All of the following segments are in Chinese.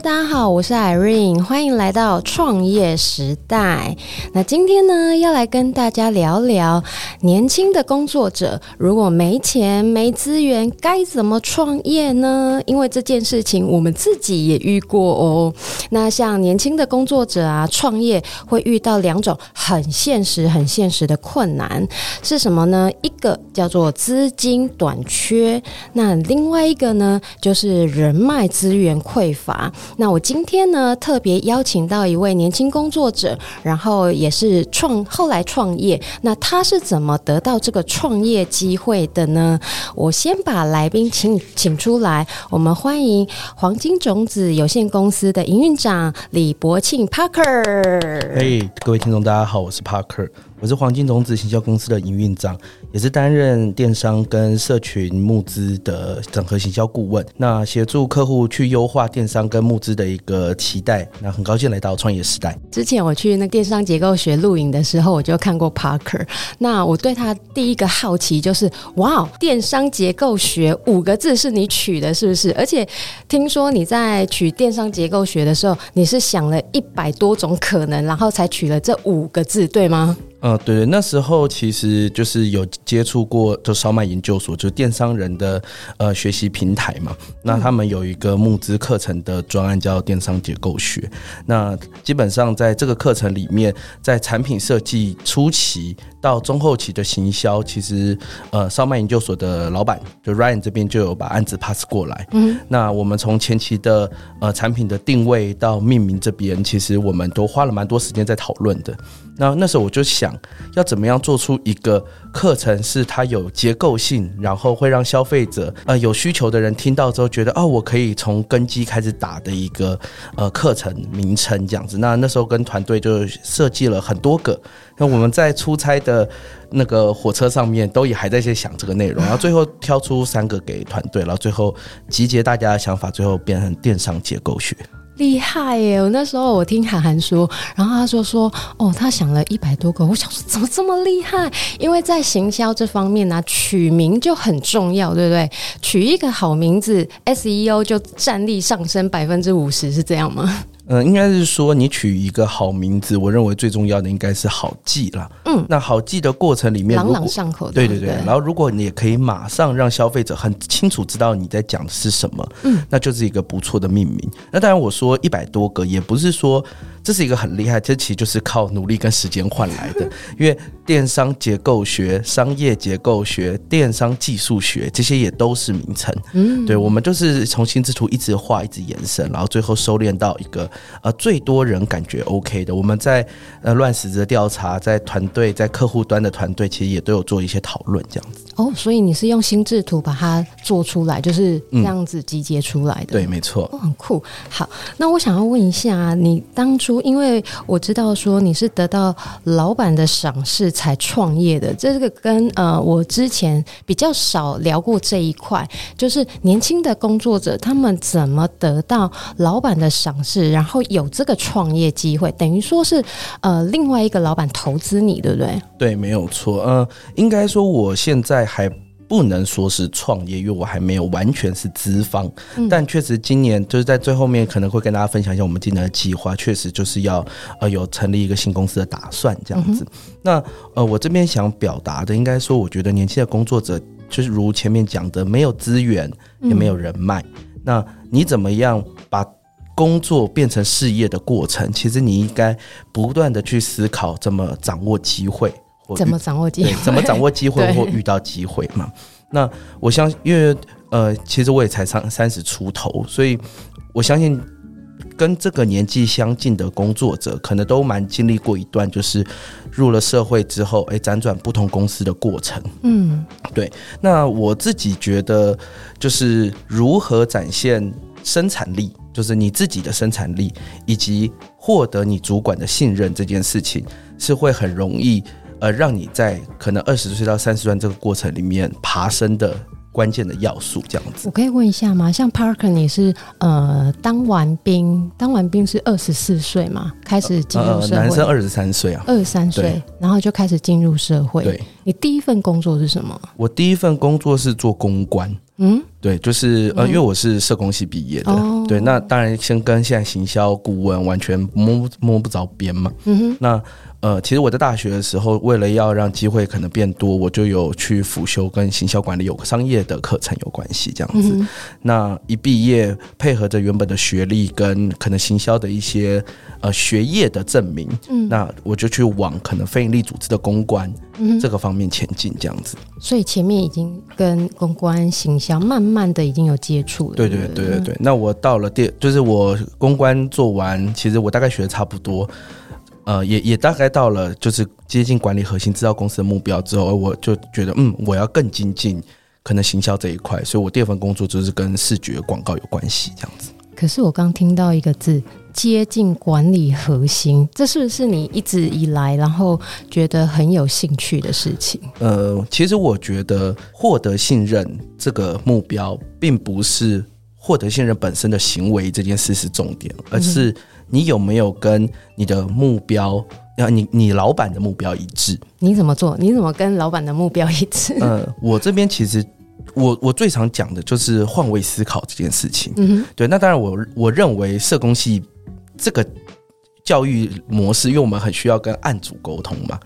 大家好，我是 Irene，欢迎来到创业时代。那今天呢，要来跟大家聊聊年轻的工作者，如果没钱、没资源，该怎么创业呢？因为这件事情我们自己也遇过哦。那像年轻的工作者啊，创业会遇到两种很现实、很现实的困难，是什么呢？一个叫做资金短缺，那另外一个呢，就是人脉资源匮乏。那我今天呢，特别邀请到一位年轻工作者，然后也是创后来创业。那他是怎么得到这个创业机会的呢？我先把来宾请请出来，我们欢迎黄金种子有限公司的营运长李柏庆 Parker。嘿各位听众，大家好，我是 Parker。我是黄金种子行销公司的营运长，也是担任电商跟社群募资的整合行销顾问。那协助客户去优化电商跟募资的一个期待。那很高兴来到创业时代。之前我去那电商结构学录影的时候，我就看过 Parker。那我对他第一个好奇就是，哇，电商结构学五个字是你取的，是不是？而且听说你在取电商结构学的时候，你是想了一百多种可能，然后才取了这五个字，对吗？嗯，对对，那时候其实就是有接触过，就烧麦研究所，就是电商人的呃学习平台嘛。那他们有一个募资课程的专案叫电商结构学。那基本上在这个课程里面，在产品设计初期到中后期的行销，其实呃烧麦研究所的老板就 Ryan 这边就有把案子 pass 过来。嗯，那我们从前期的呃产品的定位到命名这边，其实我们都花了蛮多时间在讨论的。那那时候我就想要怎么样做出一个课程，是它有结构性，然后会让消费者呃有需求的人听到之后觉得哦，我可以从根基开始打的一个呃课程名称这样子。那那时候跟团队就设计了很多个，那我们在出差的那个火车上面都也还在在想这个内容，然后最后挑出三个给团队，然后最后集结大家的想法，最后变成电商结构学。厉害耶！我那时候我听韩寒说，然后他说说哦，他想了一百多个，我想说怎么这么厉害？因为在行销这方面呢、啊，取名就很重要，对不对？取一个好名字，SEO 就战力上升百分之五十，是这样吗？嗯，应该是说你取一个好名字，我认为最重要的应该是好记啦。嗯，那好记的过程里面，朗朗上口。对对对，然后如果你也可以马上让消费者很清楚知道你在讲的是什么，嗯，那就是一个不错的命名。那当然我说一百多个，也不是说。这是一个很厉害，这其实就是靠努力跟时间换来的。因为电商结构学、商业结构学、电商技术学这些也都是名称。嗯，对，我们就是从心智图一直画，一直延伸，然后最后收敛到一个呃最多人感觉 OK 的。我们在呃乱石子的调查，在团队在客户端的团队，其实也都有做一些讨论，这样子。哦，所以你是用心智图把它做出来，就是这样子集结出来的。嗯、对，没错。哦，很酷。好，那我想要问一下，你当初。因为我知道说你是得到老板的赏识才创业的，这个跟呃我之前比较少聊过这一块，就是年轻的工作者他们怎么得到老板的赏识，然后有这个创业机会，等于说是呃另外一个老板投资你，对不对？对，没有错。呃，应该说我现在还。不能说是创业，因为我还没有完全是资方，嗯、但确实今年就是在最后面可能会跟大家分享一下我们今年的计划，确实就是要呃有成立一个新公司的打算这样子。嗯、那呃我这边想表达的，应该说我觉得年轻的工作者就是如前面讲的，没有资源也没有人脉，嗯、那你怎么样把工作变成事业的过程？其实你应该不断的去思考怎么掌握机会。怎么 掌握机会？怎么掌握机会或遇到机会嘛？那我相信，因为呃，其实我也才三三十出头，所以我相信跟这个年纪相近的工作者，可能都蛮经历过一段，就是入了社会之后，哎，辗转不同公司的过程。嗯，对。那我自己觉得，就是如何展现生产力，就是你自己的生产力，以及获得你主管的信任这件事情，是会很容易，呃，让你在可能二十岁到三十岁这个过程里面爬升的。关键的要素这样子，我可以问一下吗？像 Parker，你是呃当完兵，当完兵是二十四岁嘛，开始进入社会。呃、男生二十三岁啊，二十三岁，然后就开始进入社会。对，你第一份工作是什么？我第一份工作是做公关。嗯，对，就是呃，因为我是社工系毕业的，嗯、对，那当然先跟现在行销顾问完全摸摸不着边嘛。嗯哼，那。呃，其实我在大学的时候，为了要让机会可能变多，我就有去辅修跟行销管理有商业的课程有关系这样子。嗯、那一毕业，配合着原本的学历跟可能行销的一些呃学业的证明，嗯，那我就去往可能非营利组织的公关这个方面前进这样子。所以前面已经跟公关行销慢慢慢的已经有接触了。对对对对对。那我到了第，就是我公关做完，其实我大概学的差不多。呃，也也大概到了就是接近管理核心制造公司的目标之后，我就觉得，嗯，我要更精进可能行销这一块，所以我第二份工作就是跟视觉广告有关系这样子。可是我刚听到一个字，接近管理核心，这是不是你一直以来然后觉得很有兴趣的事情？呃，其实我觉得获得信任这个目标，并不是获得信任本身的行为这件事是重点，而是。你有没有跟你的目标，啊，你你老板的目标一致？你怎么做？你怎么跟老板的目标一致？呃，我这边其实我我最常讲的就是换位思考这件事情。嗯哼，对。那当然我，我我认为社工系这个教育模式，因为我们很需要跟案主沟通嘛。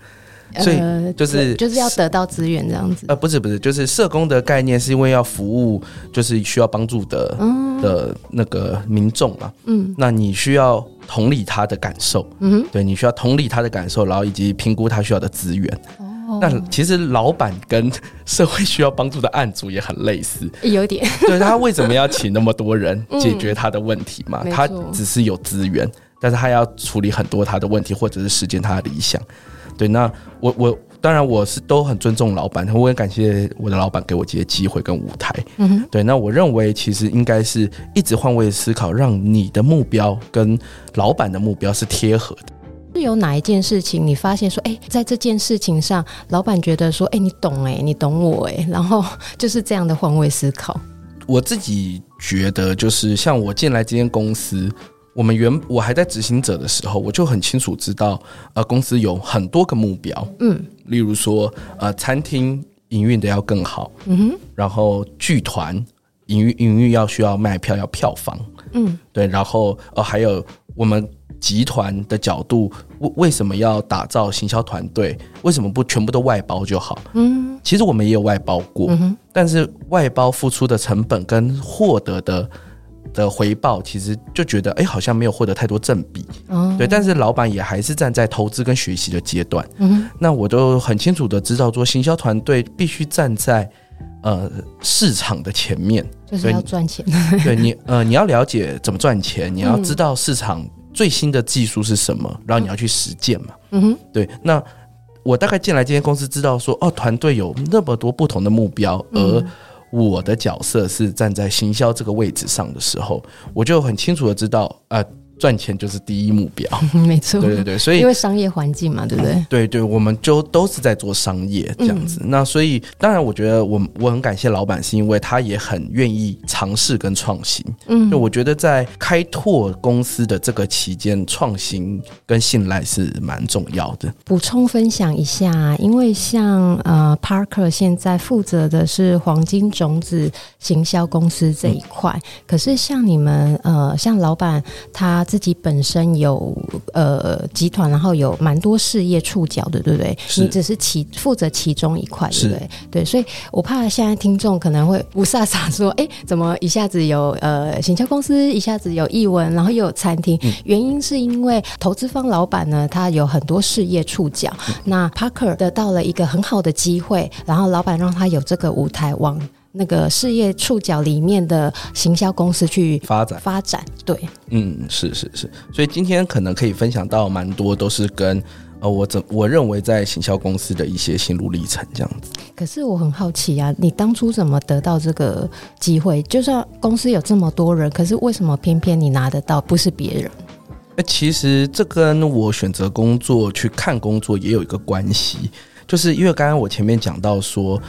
所以就是、呃、就是要得到资源这样子。呃，不是不是，就是社工的概念是因为要服务，就是需要帮助的、嗯、的那个民众嘛。嗯，那你需要同理他的感受。嗯，对，你需要同理他的感受，然后以及评估他需要的资源。哦，那其实老板跟社会需要帮助的案主也很类似，有点。对，他为什么要请那么多人 解决他的问题嘛？嗯、他只是有资源，但是他要处理很多他的问题，或者是实践他的理想。对，那我我当然我是都很尊重老板，我也感谢我的老板给我这些机会跟舞台。嗯，对，那我认为其实应该是一直换位思考，让你的目标跟老板的目标是贴合的。是有哪一件事情你发现说，哎，在这件事情上，老板觉得说，哎，你懂哎，你懂我哎，然后就是这样的换位思考。我自己觉得就是像我进来这间公司。我们原我还在执行者的时候，我就很清楚知道，呃，公司有很多个目标，嗯，例如说，呃，餐厅营运的要更好，嗯哼，然后剧团营运营运要需要卖票要票房，嗯，对，然后呃，还有我们集团的角度，为为什么要打造行销团队？为什么不全部都外包就好？嗯，其实我们也有外包过，嗯，但是外包付出的成本跟获得的。的回报其实就觉得哎、欸，好像没有获得太多正比，嗯，对。但是老板也还是站在投资跟学习的阶段，嗯，那我都很清楚的知道，说行销团队必须站在呃市场的前面，就是要赚钱。对你呃，你要了解怎么赚钱，你要知道市场最新的技术是什么，嗯、然后你要去实践嘛，嗯哼，对。那我大概进来这间公司，知道说哦，团队有那么多不同的目标，而我的角色是站在行销这个位置上的时候，我就很清楚的知道，呃。赚钱就是第一目标，没错，对对对，所以因为商业环境嘛，对不对？嗯、对对，我们就都是在做商业这样子。嗯、那所以，当然，我觉得我我很感谢老板，是因为他也很愿意尝试跟创新。嗯，就我觉得在开拓公司的这个期间，创新跟信赖是蛮重要的。补充分享一下，因为像呃，Parker 现在负责的是黄金种子行销公司这一块，嗯、可是像你们呃，像老板他。自己本身有呃集团，然后有蛮多事业触角的，对不对？你只是其负责其中一块，对不对？是对，所以我怕现在听众可能会雾煞煞说：“哎，怎么一下子有呃行销公司，一下子有译文，然后又有餐厅？”嗯、原因是因为投资方老板呢，他有很多事业触角。嗯、那 Parker 得到了一个很好的机会，然后老板让他有这个舞台往。那个事业触角里面的行销公司去发展发展。对，嗯，是是是，所以今天可能可以分享到蛮多，都是跟呃我怎我认为在行销公司的一些心路历程这样子。可是我很好奇啊，你当初怎么得到这个机会？就算公司有这么多人，可是为什么偏偏你拿得到，不是别人？那其实这跟我选择工作去看工作也有一个关系，就是因为刚刚我前面讲到说，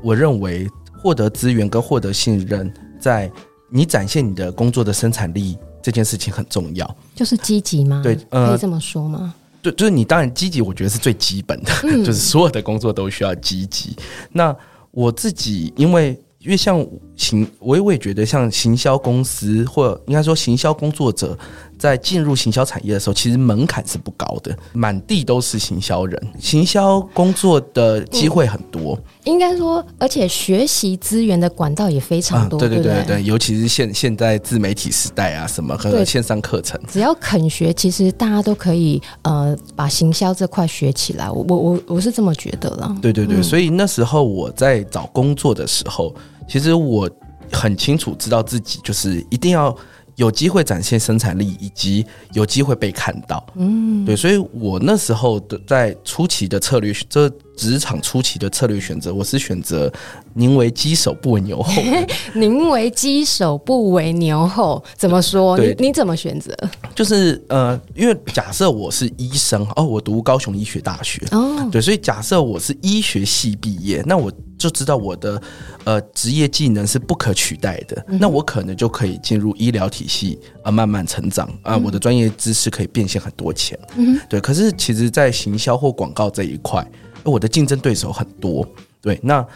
我认为获得资源跟获得信任，在你展现你的工作的生产力这件事情很重要，就是积极吗？对，呃，可以这么说吗？对，就是你当然积极，我觉得是最基本的，嗯、就是所有的工作都需要积极。那我自己因为。因为像行，我也我也觉得像行销公司，或应该说行销工作者，在进入行销产业的时候，其实门槛是不高的，满地都是行销人，行销工作的机会很多。嗯、应该说，而且学习资源的管道也非常多。啊、对对对对，对，尤其是现现在自媒体时代啊，什么和线上课程，只要肯学，其实大家都可以呃把行销这块学起来。我我我是这么觉得了。对对对，嗯、所以那时候我在找工作的时候。其实我很清楚知道自己就是一定要有机会展现生产力，以及有机会被看到。嗯，对，所以我那时候的在初期的策略，这职场初期的策略选择，我是选择宁为鸡首不为牛后。宁为鸡首不为牛后，怎么说？你你怎么选择？就是呃，因为假设我是医生哦，我读高雄医学大学哦，对，所以假设我是医学系毕业，那我。就知道我的呃职业技能是不可取代的，嗯、那我可能就可以进入医疗体系啊，慢慢成长啊，嗯、我的专业知识可以变现很多钱。嗯，对。可是其实，在行销或广告这一块，我的竞争对手很多。对，那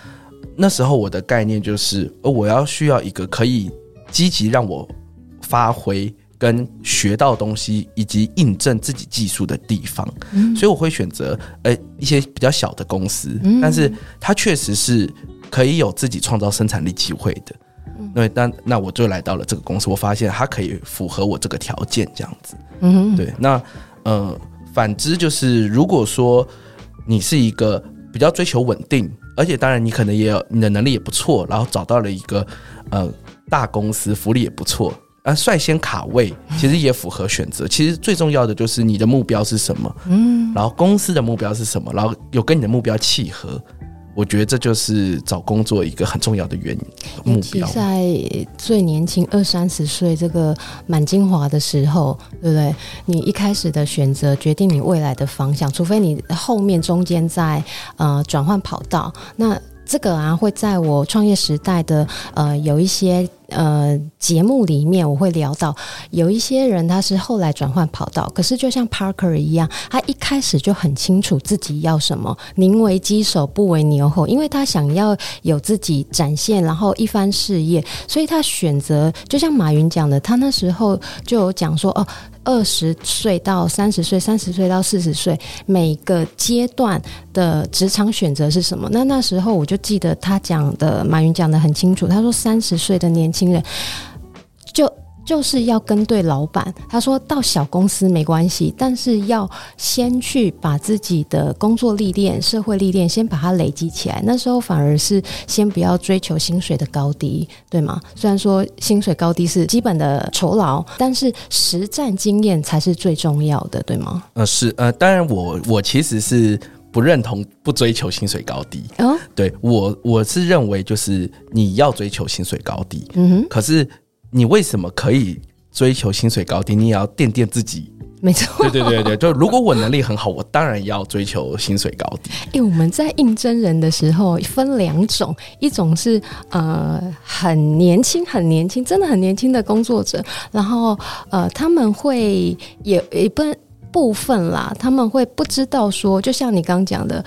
那时候我的概念就是，我要需要一个可以积极让我发挥。跟学到东西以及印证自己技术的地方，嗯、所以我会选择呃一些比较小的公司，嗯、但是它确实是可以有自己创造生产力机会的。那那我就来到了这个公司，我发现它可以符合我这个条件，这样子。嗯，对。那呃，反之就是，如果说你是一个比较追求稳定，而且当然你可能也有你的能力也不错，然后找到了一个呃大公司，福利也不错。啊，率先卡位其实也符合选择。其实最重要的就是你的目标是什么，嗯，然后公司的目标是什么，然后有跟你的目标契合，我觉得这就是找工作一个很重要的原因。目标在最年轻二三十岁这个满精华的时候，对不对？你一开始的选择决定你未来的方向，除非你后面中间在呃转换跑道，那。这个啊，会在我创业时代的呃有一些呃节目里面，我会聊到有一些人他是后来转换跑道，可是就像 Parker 一样，他一开始就很清楚自己要什么，宁为鸡首不为牛后，因为他想要有自己展现，然后一番事业，所以他选择就像马云讲的，他那时候就有讲说哦。二十岁到三十岁，三十岁到四十岁，每个阶段的职场选择是什么？那那时候我就记得他讲的，马云讲的很清楚。他说，三十岁的年轻人就。就是要跟对老板，他说到小公司没关系，但是要先去把自己的工作历练、社会历练先把它累积起来。那时候反而是先不要追求薪水的高低，对吗？虽然说薪水高低是基本的酬劳，但是实战经验才是最重要的，对吗？呃，是呃，当然我我其实是不认同不追求薪水高低。哦，对我我是认为就是你要追求薪水高低，嗯哼，可是。你为什么可以追求薪水高低？你也要垫垫自己。没错，对对对对，就如果我能力很好，我当然要追求薪水高低。因为我们在应征人的时候分两种，一种是呃很年轻、很年轻，真的很年轻的工作者，然后呃他们会也一部部分啦，他们会不知道说，就像你刚讲的，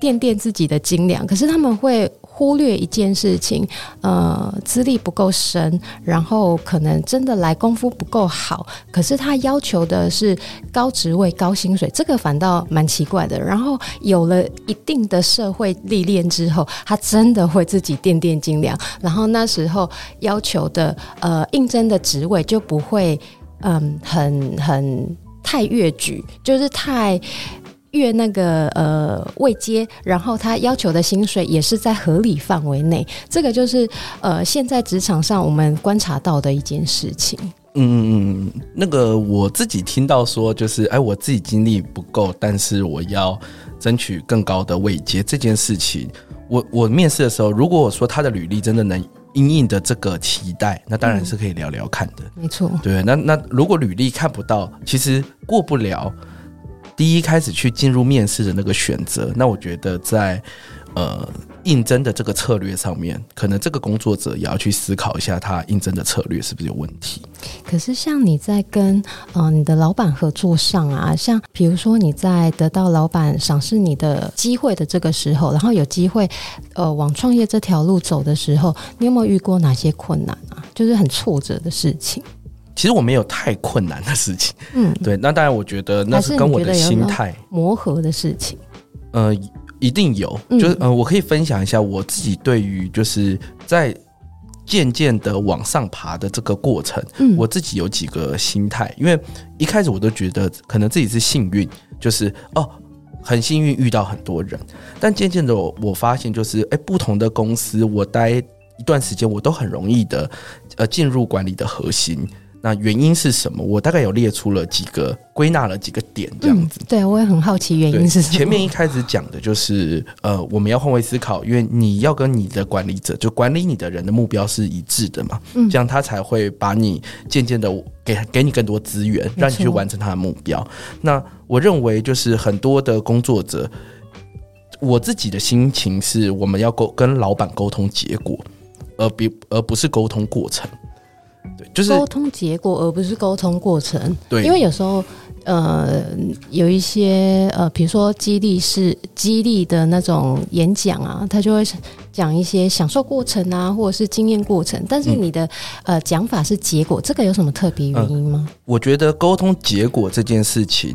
垫垫自己的斤两，可是他们会。忽略一件事情，呃，资历不够深，然后可能真的来功夫不够好，可是他要求的是高职位、高薪水，这个反倒蛮奇怪的。然后有了一定的社会历练之后，他真的会自己垫垫斤两，然后那时候要求的呃应征的职位就不会嗯很很太越矩，就是太。越那个呃位阶，然后他要求的薪水也是在合理范围内，这个就是呃现在职场上我们观察到的一件事情。嗯嗯嗯，那个我自己听到说，就是哎，我自己经历不够，但是我要争取更高的位阶这件事情，我我面试的时候，如果我说他的履历真的能应应的这个期待，那当然是可以聊聊看的。没错，对，那那如果履历看不到，其实过不了。第一开始去进入面试的那个选择，那我觉得在呃应征的这个策略上面，可能这个工作者也要去思考一下，他应征的策略是不是有问题。可是像你在跟呃你的老板合作上啊，像比如说你在得到老板赏识你的机会的这个时候，然后有机会呃往创业这条路走的时候，你有没有遇过哪些困难啊？就是很挫折的事情。其实我没有太困难的事情，嗯，对，那当然我觉得那是跟我的心态。磨合的事情，呃，一定有，就是呃，我可以分享一下我自己对于就是在渐渐的往上爬的这个过程，嗯，我自己有几个心态，因为一开始我都觉得可能自己是幸运，就是哦，很幸运遇到很多人，但渐渐的我我发现就是哎，不同的公司我待一段时间，我都很容易的呃进入管理的核心。那原因是什么？我大概有列出了几个，归纳了几个点，这样子。嗯、对，我也很好奇原因是什么。前面一开始讲的就是，呃，我们要换位思考，因为你要跟你的管理者，就管理你的人的目标是一致的嘛，嗯，这样他才会把你渐渐的给给你更多资源，让你去完成他的目标。那我认为，就是很多的工作者，我自己的心情是，我们要沟跟老板沟通结果，而比而不是沟通过程。对，就是沟通结果，而不是沟通过程。对，因为有时候，呃，有一些呃，比如说激励式激励的那种演讲啊，他就会讲一些享受过程啊，或者是经验过程。但是你的、嗯、呃讲法是结果，这个有什么特别原因吗？呃、我觉得沟通结果这件事情，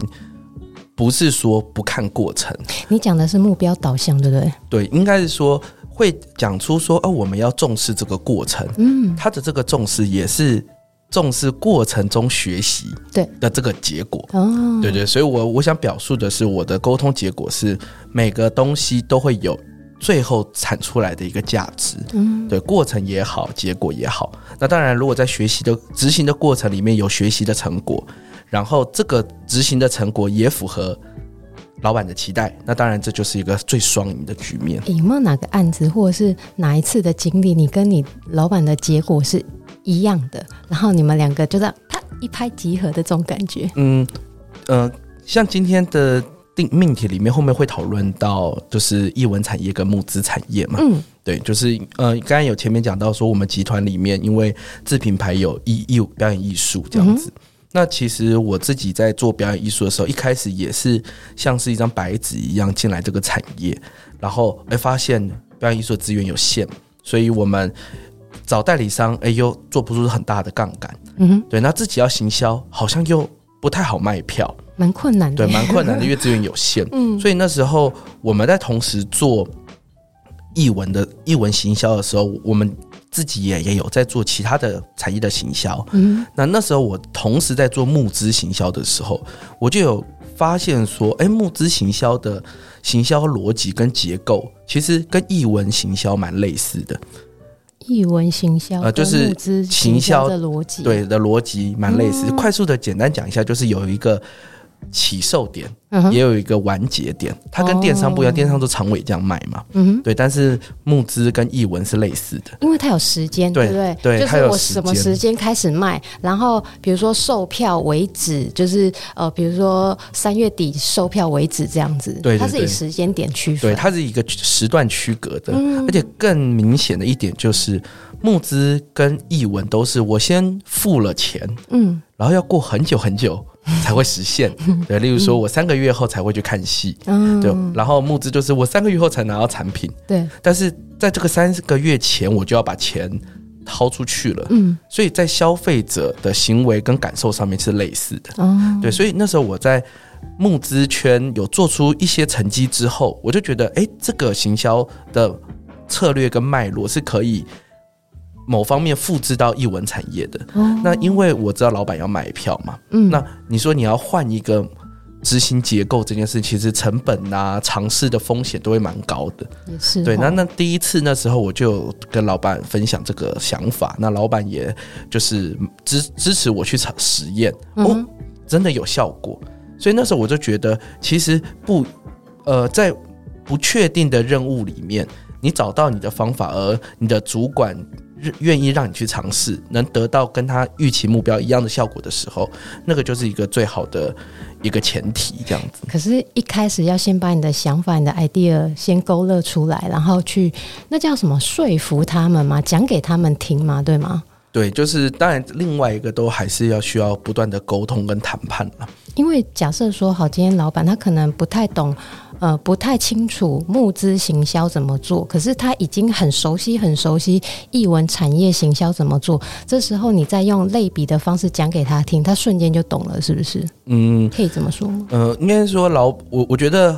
不是说不看过程。你讲的是目标导向，对不对？对，应该是说。会讲出说哦，我们要重视这个过程。嗯，他的这个重视也是重视过程中学习对的这个结果。哦，对对，所以我我想表述的是，我的沟通结果是每个东西都会有最后产出来的一个价值。嗯，对，过程也好，结果也好。那当然，如果在学习的执行的过程里面有学习的成果，然后这个执行的成果也符合。老板的期待，那当然这就是一个最双赢的局面。有没有哪个案子，或者是哪一次的经历，你跟你老板的结果是一样的，然后你们两个就这样啪一拍即合的这种感觉？嗯呃，像今天的定命题里面后面会讨论到，就是艺文产业跟募资产业嘛。嗯，对，就是呃，刚刚有前面讲到说，我们集团里面因为自品牌有艺艺表演艺术这样子。嗯那其实我自己在做表演艺术的时候，一开始也是像是一张白纸一样进来这个产业，然后哎发现表演艺术的资源有限，所以我们找代理商哎又做不出很大的杠杆，嗯哼，对，那自己要行销好像又不太好卖票，蛮困难的，对，蛮困难的，因为资源有限，嗯，所以那时候我们在同时做译文的译文行销的时候，我们。自己也也有在做其他的产业的行销，嗯，那那时候我同时在做募资行销的时候，我就有发现说，哎，募资行销的行销逻辑跟结构，其实跟译文行销蛮类似的。译文行销呃，就是行销的逻辑，对的逻辑蛮类似。快速的简单讲一下，就是有一个。起售点也有一个完结点，它跟电商不一样，电商都长尾这样卖嘛，嗯，对。但是募资跟译文是类似的，因为它有时间，对不对？对，就是我什么时间。开始卖，然后比如说售票为止，就是呃，比如说三月底售票为止这样子，对，它是以时间点区分，对，它是一个时段区隔的，而且更明显的一点就是募资跟译文都是我先付了钱，嗯，然后要过很久很久。才会实现，对，例如说我三个月后才会去看戏，嗯，对，然后募资就是我三个月后才拿到产品，对，但是在这个三个月前我就要把钱掏出去了，嗯，所以在消费者的行为跟感受上面是类似的，哦，对，所以那时候我在募资圈有做出一些成绩之后，我就觉得，哎，这个行销的策略跟脉络是可以。某方面复制到译文产业的，哦、那因为我知道老板要买票嘛，嗯，那你说你要换一个执行结构这件事，其实成本啊、尝试的风险都会蛮高的。也是对，那那第一次那时候我就跟老板分享这个想法，那老板也就是支支持我去尝实验，哦，真的有效果。所以那时候我就觉得，其实不，呃，在不确定的任务里面，你找到你的方法，而你的主管。愿意让你去尝试，能得到跟他预期目标一样的效果的时候，那个就是一个最好的一个前提，这样子。可是，一开始要先把你的想法、你的 idea 先勾勒出来，然后去那叫什么说服他们吗？讲给他们听吗？对吗？对，就是当然，另外一个都还是要需要不断的沟通跟谈判了。因为假设说好，今天老板他可能不太懂。呃，不太清楚募资行销怎么做，可是他已经很熟悉、很熟悉译文产业行销怎么做。这时候你再用类比的方式讲给他听，他瞬间就懂了，是不是？嗯，可以这么说吗？呃，应该说老我，我觉得，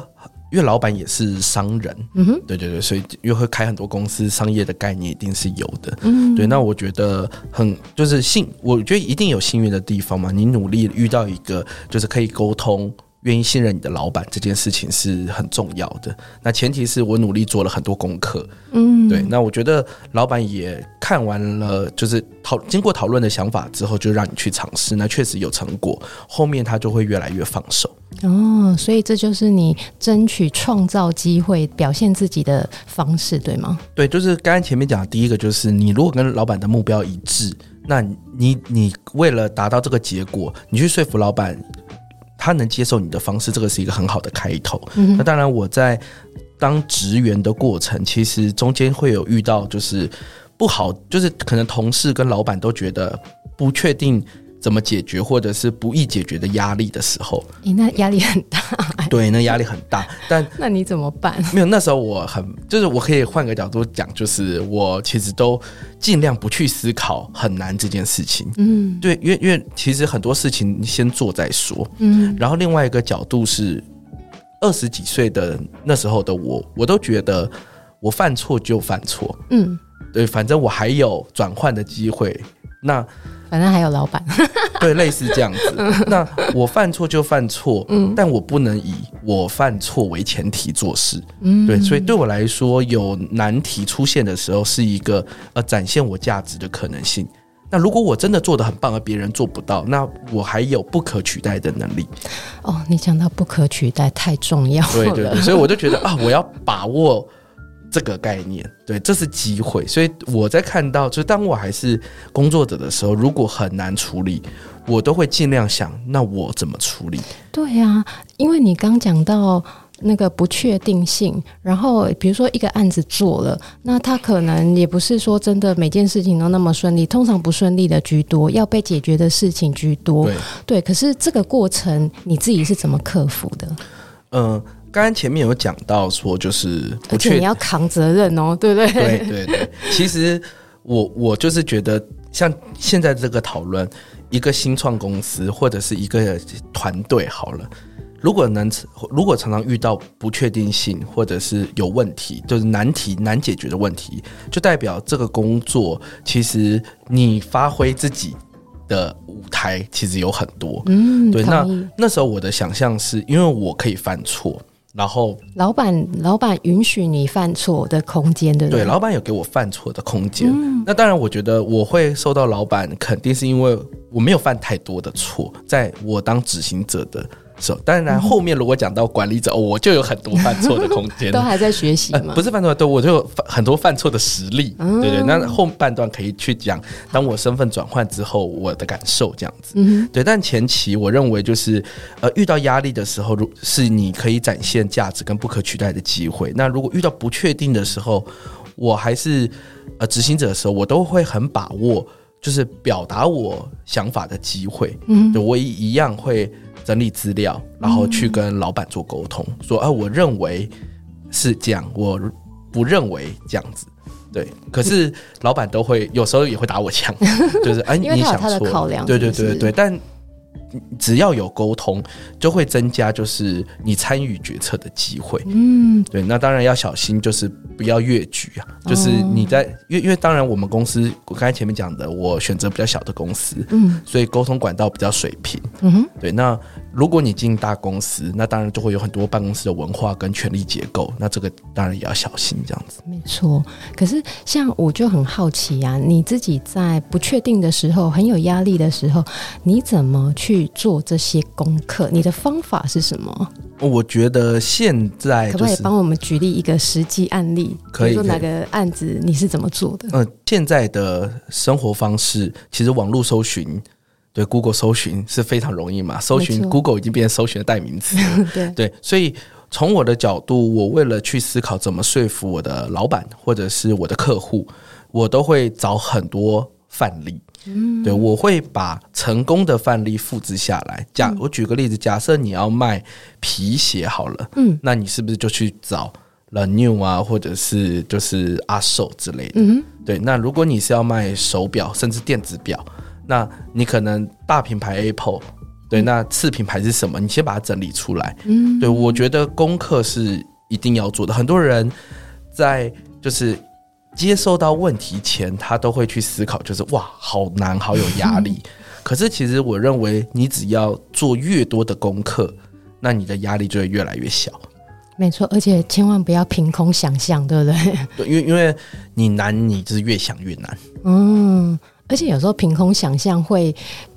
因为老板也是商人，嗯哼，对对对，所以又会开很多公司，商业的概念一定是有的。嗯，对。那我觉得很就是幸，我觉得一定有幸运的地方嘛。你努力遇到一个就是可以沟通。愿意信任你的老板这件事情是很重要的。那前提是我努力做了很多功课，嗯，对。那我觉得老板也看完了，就是讨经过讨论的想法之后，就让你去尝试。那确实有成果，后面他就会越来越放手。哦，所以这就是你争取创造机会、表现自己的方式，对吗？对，就是刚才前面讲的第一个，就是你如果跟老板的目标一致，那你你为了达到这个结果，你去说服老板。他能接受你的方式，这个是一个很好的开头。嗯、那当然，我在当职员的过程，其实中间会有遇到就是不好，就是可能同事跟老板都觉得不确定。怎么解决，或者是不易解决的压力的时候，你、欸、那压力很大、欸。对，那压力很大。但 那你怎么办？没有，那时候我很，就是我可以换个角度讲，就是我其实都尽量不去思考很难这件事情。嗯，对，因为因为其实很多事情先做再说。嗯，然后另外一个角度是，二十几岁的那时候的我，我都觉得我犯错就犯错。嗯，对，反正我还有转换的机会。那反正还有老板，对，类似这样子。那我犯错就犯错，嗯，但我不能以我犯错为前提做事，嗯，对。所以对我来说，有难题出现的时候，是一个呃展现我价值的可能性。那如果我真的做的很棒，而别人做不到，那我还有不可取代的能力。哦，你讲到不可取代，太重要了。对对对，所以我就觉得啊，我要把握。这个概念，对，这是机会。所以我在看到，就是当我还是工作者的时候，如果很难处理，我都会尽量想，那我怎么处理？对呀、啊，因为你刚讲到那个不确定性，然后比如说一个案子做了，那他可能也不是说真的每件事情都那么顺利，通常不顺利的居多，要被解决的事情居多。对，对，可是这个过程你自己是怎么克服的？嗯、呃。刚刚前面有讲到说，就是而且你要扛责任哦，对不对？对对对。其实我我就是觉得，像现在这个讨论，一个新创公司或者是一个团队好了，如果能如果常常遇到不确定性或者是有问题，就是难题难解决的问题，就代表这个工作其实你发挥自己的舞台其实有很多。嗯，对。那那时候我的想象是因为我可以犯错。然后，老板，老板允许你犯错的空间，对不对？对，老板有给我犯错的空间。嗯，那当然，我觉得我会受到老板肯定，是因为我没有犯太多的错，在我当执行者的。当然，后面如果讲到管理者，我就有很多犯错的空间，都还在学习嘛、呃。不是犯错，对，我就有很多犯错的实例，嗯、对对。那后半段可以去讲，当我身份转换之后，我的感受这样子。嗯，对。但前期我认为就是，呃，遇到压力的时候，如是你可以展现价值跟不可取代的机会。那如果遇到不确定的时候，我还是呃执行者的时候，我都会很把握，就是表达我想法的机会。嗯，我一样会。整理资料，然后去跟老板做沟通，嗯、说：“啊，我认为是这样，我不认为这样子。”对，可是老板都会有时候也会打我枪，就是哎，你想错，对对对对对，但。只要有沟通，就会增加就是你参与决策的机会。嗯，对，那当然要小心，就是不要越矩啊。就是你在，因为因为当然我们公司，我刚才前面讲的，我选择比较小的公司，嗯，所以沟通管道比较水平。嗯哼，对，那如果你进大公司，那当然就会有很多办公室的文化跟权力结构，那这个当然也要小心这样子。没错，可是像我就很好奇啊，你自己在不确定的时候、很有压力的时候，你怎么去做这些功课？你的方法是什么？我觉得现在、就是、可不可以帮我们举例一个实际案例？可以，说哪个案子你是怎么做的？嗯、呃，现在的生活方式其实网络搜寻。对，Google 搜寻是非常容易嘛，搜寻 Google 已经变成搜寻的代名词。对对，所以从我的角度，我为了去思考怎么说服我的老板或者是我的客户，我都会找很多范例。嗯，对，我会把成功的范例复制下来。假我举个例子，假设你要卖皮鞋好了，嗯，那你是不是就去找 The New 啊，或者是就是阿寿之类的？嗯，对。那如果你是要卖手表，甚至电子表。那你可能大品牌 Apple，对，那次品牌是什么？你先把它整理出来。嗯，对，我觉得功课是一定要做的。很多人在就是接受到问题前，他都会去思考，就是哇，好难，好有压力。可是其实我认为，你只要做越多的功课，那你的压力就会越来越小。没错，而且千万不要凭空想象，对不对？对，因为因为你难，你就是越想越难。嗯。而且有时候凭空想象会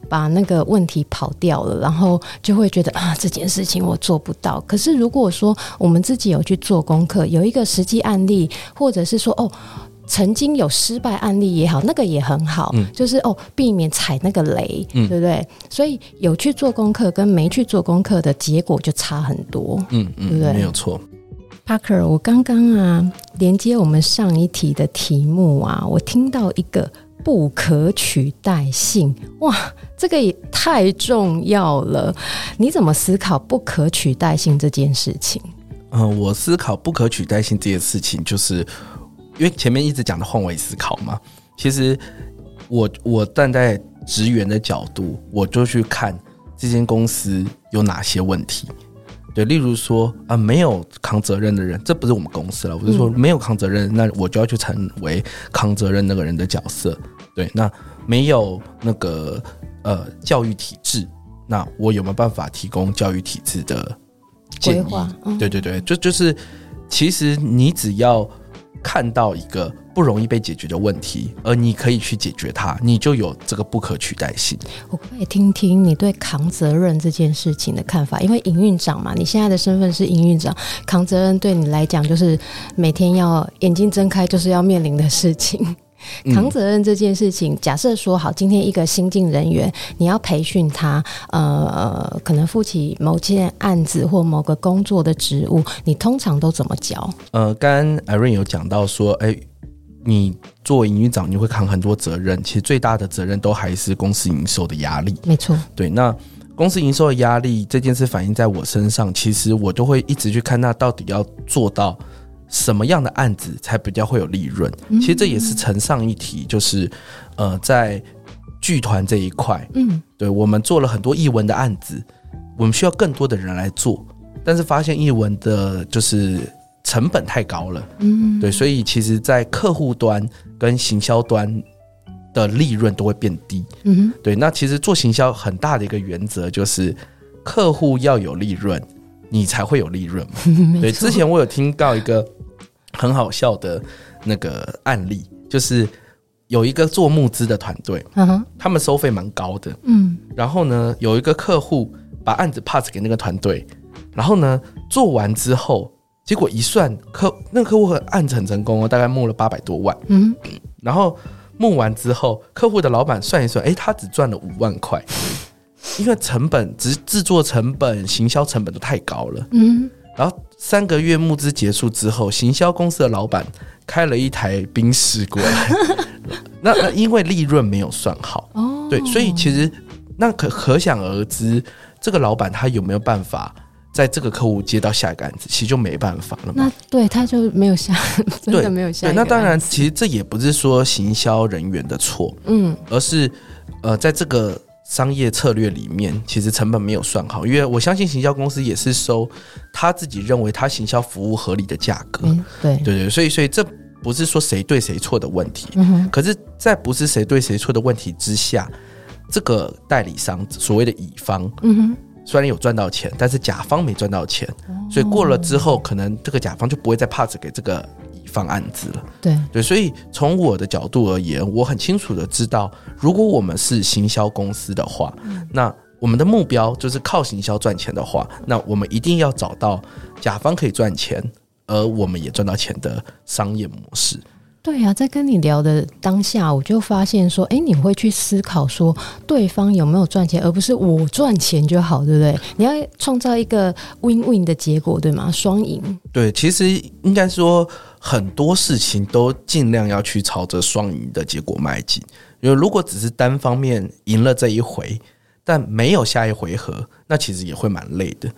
把那个问题跑掉了，然后就会觉得啊，这件事情我做不到。可是如果说我们自己有去做功课，有一个实际案例，或者是说哦，曾经有失败案例也好，那个也很好，嗯、就是哦，避免踩那个雷，嗯、对不对？所以有去做功课跟没去做功课的结果就差很多，嗯嗯，对不对？没有错。Parker，我刚刚啊连接我们上一题的题目啊，我听到一个。不可取代性，哇，这个也太重要了。你怎么思考不可取代性这件事情？嗯，我思考不可取代性这件事情，就是因为前面一直讲的换位思考嘛。其实我我站在职员的角度，我就去看这间公司有哪些问题。对，例如说啊，没有扛责任的人，这不是我们公司了。我是说，没有扛责任，那我就要去成为扛责任那个人的角色。对，那没有那个呃教育体制，那我有没有办法提供教育体制的建议？嗯、对对对，就就是，其实你只要看到一个不容易被解决的问题，而你可以去解决它，你就有这个不可取代性。我可以听听你对扛责任这件事情的看法，因为营运长嘛，你现在的身份是营运长，扛责任对你来讲就是每天要眼睛睁开就是要面临的事情。扛责任这件事情，假设说好，今天一个新进人员，你要培训他，呃，可能负起某件案子或某个工作的职务，你通常都怎么教？呃，刚刚 Irene 有讲到说，哎，你作为营运长，你会扛很多责任，其实最大的责任都还是公司营收的压力。没错，对，那公司营收的压力这件事反映在我身上，其实我都会一直去看，那到底要做到。什么样的案子才比较会有利润？其实这也是承上一题，就是呃，在剧团这一块，嗯，对，我们做了很多译文的案子，我们需要更多的人来做，但是发现译文的就是成本太高了，嗯，对，所以其实，在客户端跟行销端的利润都会变低，嗯，对。那其实做行销很大的一个原则就是，客户要有利润，你才会有利润嘛。对，之前我有听到一个。很好笑的那个案例，就是有一个做募资的团队，嗯哼，他们收费蛮高的，嗯，然后呢，有一个客户把案子 pass 给那个团队，然后呢，做完之后，结果一算客那个客户和案子很成功哦，大概募了八百多万，嗯，然后募完之后，客户的老板算一算，哎，他只赚了五万块，因为成本、制制作成本、行销成本都太高了，嗯。然后三个月募资结束之后，行销公司的老板开了一台宾士过来。那那因为利润没有算好，哦，对，所以其实那可可想而知，这个老板他有没有办法在这个客户接到下一个案子，其实就没办法了嘛。那对他就没有下，真的没有下。对，那当然，其实这也不是说行销人员的错，嗯，而是呃，在这个。商业策略里面，其实成本没有算好，因为我相信行销公司也是收他自己认为他行销服务合理的价格。嗯，对对对，所以所以这不是说谁对谁错的问题。嗯。可是，在不是谁对谁错的问题之下，这个代理商所谓的乙方，嗯哼，虽然有赚到钱，但是甲方没赚到钱，所以过了之后，可能这个甲方就不会再 pass 给这个乙方案子了。对对，所以从我的角度而言，我很清楚的知道，如果我们是行销公司的话，那我们的目标就是靠行销赚钱的话，那我们一定要找到甲方可以赚钱，而我们也赚到钱的商业模式。对呀、啊，在跟你聊的当下，我就发现说，哎，你会去思考说，对方有没有赚钱，而不是我赚钱就好，对不对？你要创造一个 win-win 的结果，对吗？双赢。对，其实应该说很多事情都尽量要去朝着双赢的结果迈进，因为如果只是单方面赢了这一回，但没有下一回合，那其实也会蛮累的。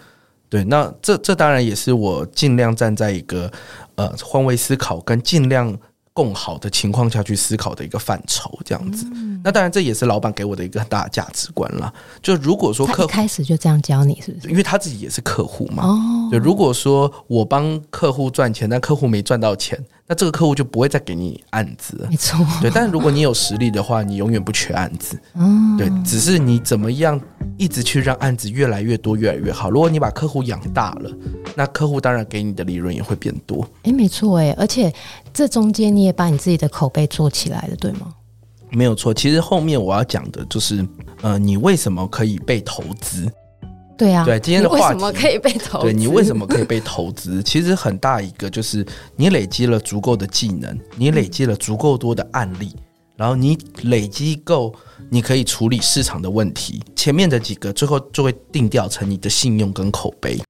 对，那这这当然也是我尽量站在一个呃换位思考跟尽量。更好的情况下去思考的一个范畴，这样子。嗯、那当然，这也是老板给我的一个很大的价值观啦。就如果说客户开始就这样教你，是不是？因为他自己也是客户嘛。哦。就如果说我帮客户赚钱，但客户没赚到钱。那这个客户就不会再给你案子了，没错。对，但是如果你有实力的话，你永远不缺案子。嗯，对，只是你怎么样一直去让案子越来越多，越来越好。如果你把客户养大了，那客户当然给你的利润也会变多。哎，没错，哎，而且这中间你也把你自己的口碑做起来了，对吗？没有错。其实后面我要讲的就是，呃，你为什么可以被投资？对啊，对，今天的话题，为什么可以被投资？对，你为什么可以被投资？其实很大一个就是你累积了足够的技能，你累积了足够多的案例，然后你累积够，你可以处理市场的问题。前面的几个最后就会定调成你的信用跟口碑。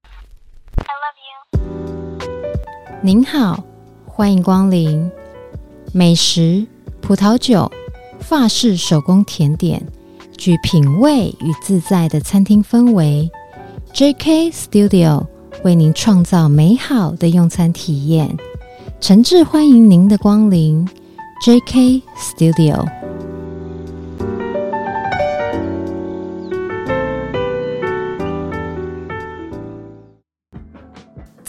I love you。您好，欢迎光临美食、葡萄酒、法式手工甜点。具品味与自在的餐厅氛围，JK Studio 为您创造美好的用餐体验，诚挚欢迎您的光临，JK Studio。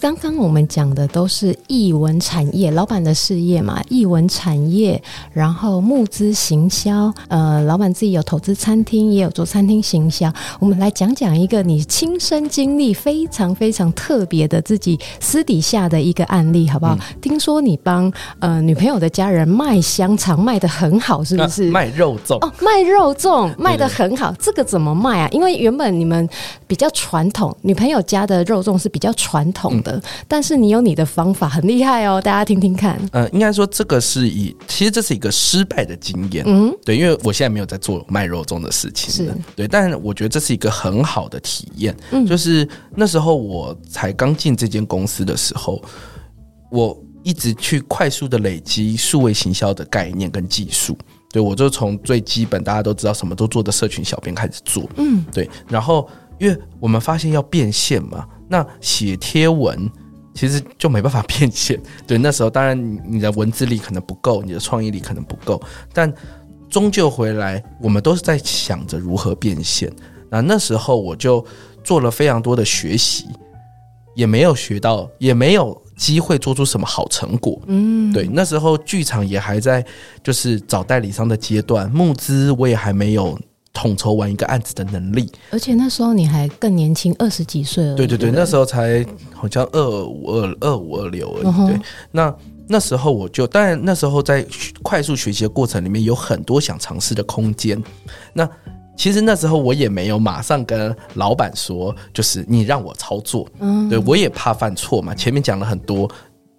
刚刚我们讲的都是译文产业老板的事业嘛，译文产业，然后募资行销，呃，老板自己有投资餐厅，也有做餐厅行销。我们来讲讲一个你亲身经历非常非常特别的自己私底下的一个案例，好不好？嗯、听说你帮呃女朋友的家人卖香肠卖的很好，是不是？啊、卖肉粽哦，卖肉粽卖的很好，这个怎么卖啊？因为原本你们比较传统，女朋友家的肉粽是比较传统的。嗯但是你有你的方法，很厉害哦！大家听听看。呃，应该说这个是以，其实这是一个失败的经验。嗯，对，因为我现在没有在做卖肉粽的事情。是，对，但我觉得这是一个很好的体验。嗯，就是那时候我才刚进这间公司的时候，我一直去快速的累积数位行销的概念跟技术。对，我就从最基本大家都知道什么都做的社群小编开始做。嗯，对，然后因为我们发现要变现嘛。那写贴文其实就没办法变现，对，那时候当然你的文字力可能不够，你的创意力可能不够，但终究回来，我们都是在想着如何变现。那那时候我就做了非常多的学习，也没有学到，也没有机会做出什么好成果。嗯，对，那时候剧场也还在就是找代理商的阶段，募资我也还没有。统筹完一个案子的能力，而且那时候你还更年轻，二十几岁了。对对对，那时候才好像二五二二五二六而已。Uh-huh. 对，那那时候我就，当然那时候在快速学习的过程里面，有很多想尝试的空间。那其实那时候我也没有马上跟老板说，就是你让我操作。嗯，对我也怕犯错嘛。前面讲了很多，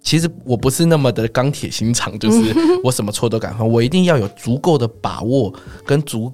其实我不是那么的钢铁心肠，就是我什么错都敢犯。我一定要有足够的把握跟足。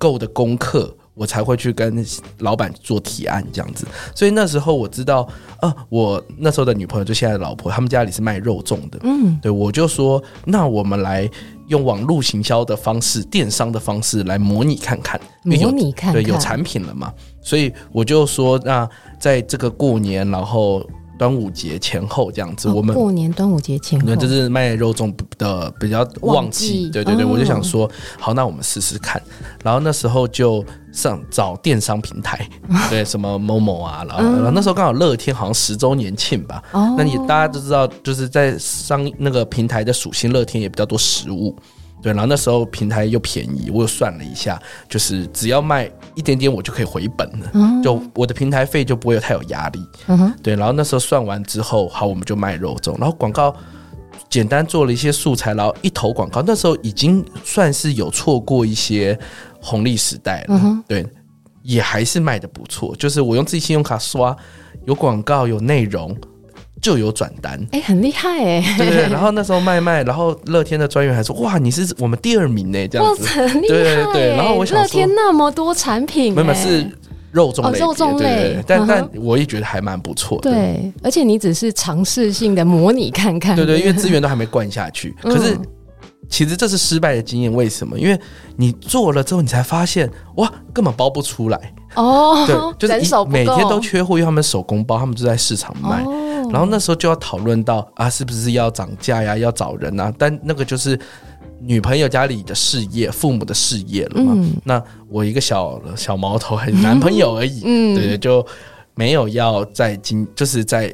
够的功课，我才会去跟老板做提案这样子。所以那时候我知道，啊，我那时候的女朋友就现在的老婆，他们家里是卖肉粽的。嗯，对，我就说，那我们来用网络行销的方式、电商的方式来模拟看看，模拟看看，对，有产品了嘛？所以我就说，那在这个过年，然后。端午节前后这样子，我们过年端午节前后，那就是卖肉粽的比较旺季。对对对，我就想说，好，那我们试试看。然后那时候就上找电商平台，对，什么某某啊，然后然后那时候刚好乐天好像十周年庆吧。那你大家都知道，就是在商那个平台的属性，乐天也比较多食物。对，然后那时候平台又便宜，我又算了一下，就是只要卖一点点，我就可以回本了，嗯、就我的平台费就不会有太有压力。对，然后那时候算完之后，好，我们就卖肉粽，然后广告简单做了一些素材，然后一投广告，那时候已经算是有错过一些红利时代了，嗯、对，也还是卖的不错，就是我用自己信用卡刷，有广告，有内容。就有转单，哎、欸，很厉害哎、欸！对，对对，然后那时候卖卖，然后乐天的专员还说：“哇，你是我们第二名呢，这样子。”很厉害，对对对。然后我想说，乐天那么多产品，没有是肉粽类、哦，肉粽类，对对对，但、嗯、但我也觉得还蛮不错的。对，而且你只是尝试性的模拟看看，对，对对，因为 资源都还没灌下去。可是其实这是失败的经验，为什么？因为你做了之后，你才发现哇，根本包不出来哦。对，就是每天都缺货，因为他们手工包，他们就在市场卖。哦然后那时候就要讨论到啊，是不是要涨价呀？要找人啊？但那个就是女朋友家里的事业，父母的事业了嘛。嗯、那我一个小小毛头，很男朋友而已，嗯，对对，就没有要再进，就是在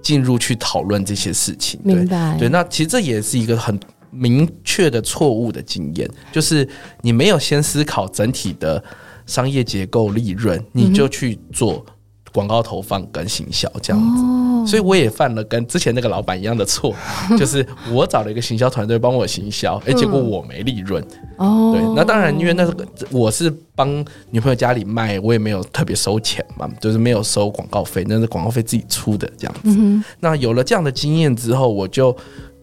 进入去讨论这些事情。对明白？对，那其实这也是一个很明确的错误的经验，就是你没有先思考整体的商业结构、利润，你就去做。广告投放跟行销这样子，哦、所以我也犯了跟之前那个老板一样的错，就是我找了一个行销团队帮我行销，哎、嗯，结果我没利润。哦，对，那当然，因为那个我是帮女朋友家里卖，我也没有特别收钱嘛，就是没有收广告费，那是广告费自己出的这样子。嗯、那有了这样的经验之后，我就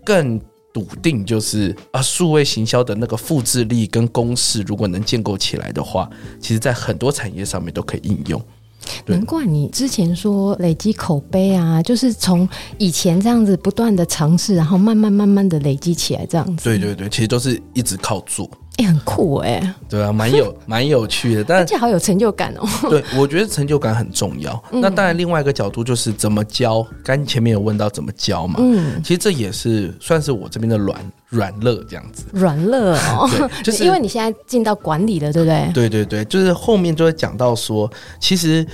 更笃定，就是啊，数位行销的那个复制力跟公式，如果能建构起来的话，其实在很多产业上面都可以应用。难怪你之前说累积口碑啊，就是从以前这样子不断的尝试，然后慢慢慢慢的累积起来这样子。对对对，其实都是一直靠做。哎、欸，很酷哎、欸。对啊，蛮有 蛮有趣的，但而且好有成就感哦。对，我觉得成就感很重要。嗯、那当然，另外一个角度就是怎么教。刚前面有问到怎么教嘛，嗯，其实这也是算是我这边的软软乐这样子。软乐哦，对，就是因为你现在进到管理了，对不对？对对对，就是后面就会讲到说，其实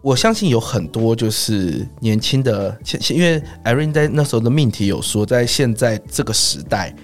我相信有很多就是年轻的，因为 Irene 在那时候的命题有说，在现在这个时代。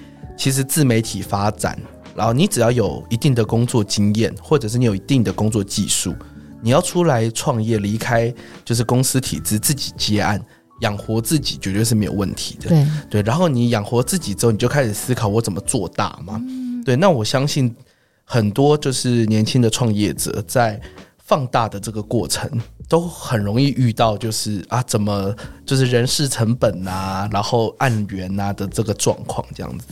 其实自媒体发展，然后你只要有一定的工作经验，或者是你有一定的工作技术，你要出来创业，离开就是公司体制，自己接案养活自己，绝对是没有问题的。对对，然后你养活自己之后，你就开始思考我怎么做大嘛。嗯、对，那我相信很多就是年轻的创业者在放大的这个过程，都很容易遇到就是啊，怎么就是人事成本啊，然后案源啊的这个状况这样子。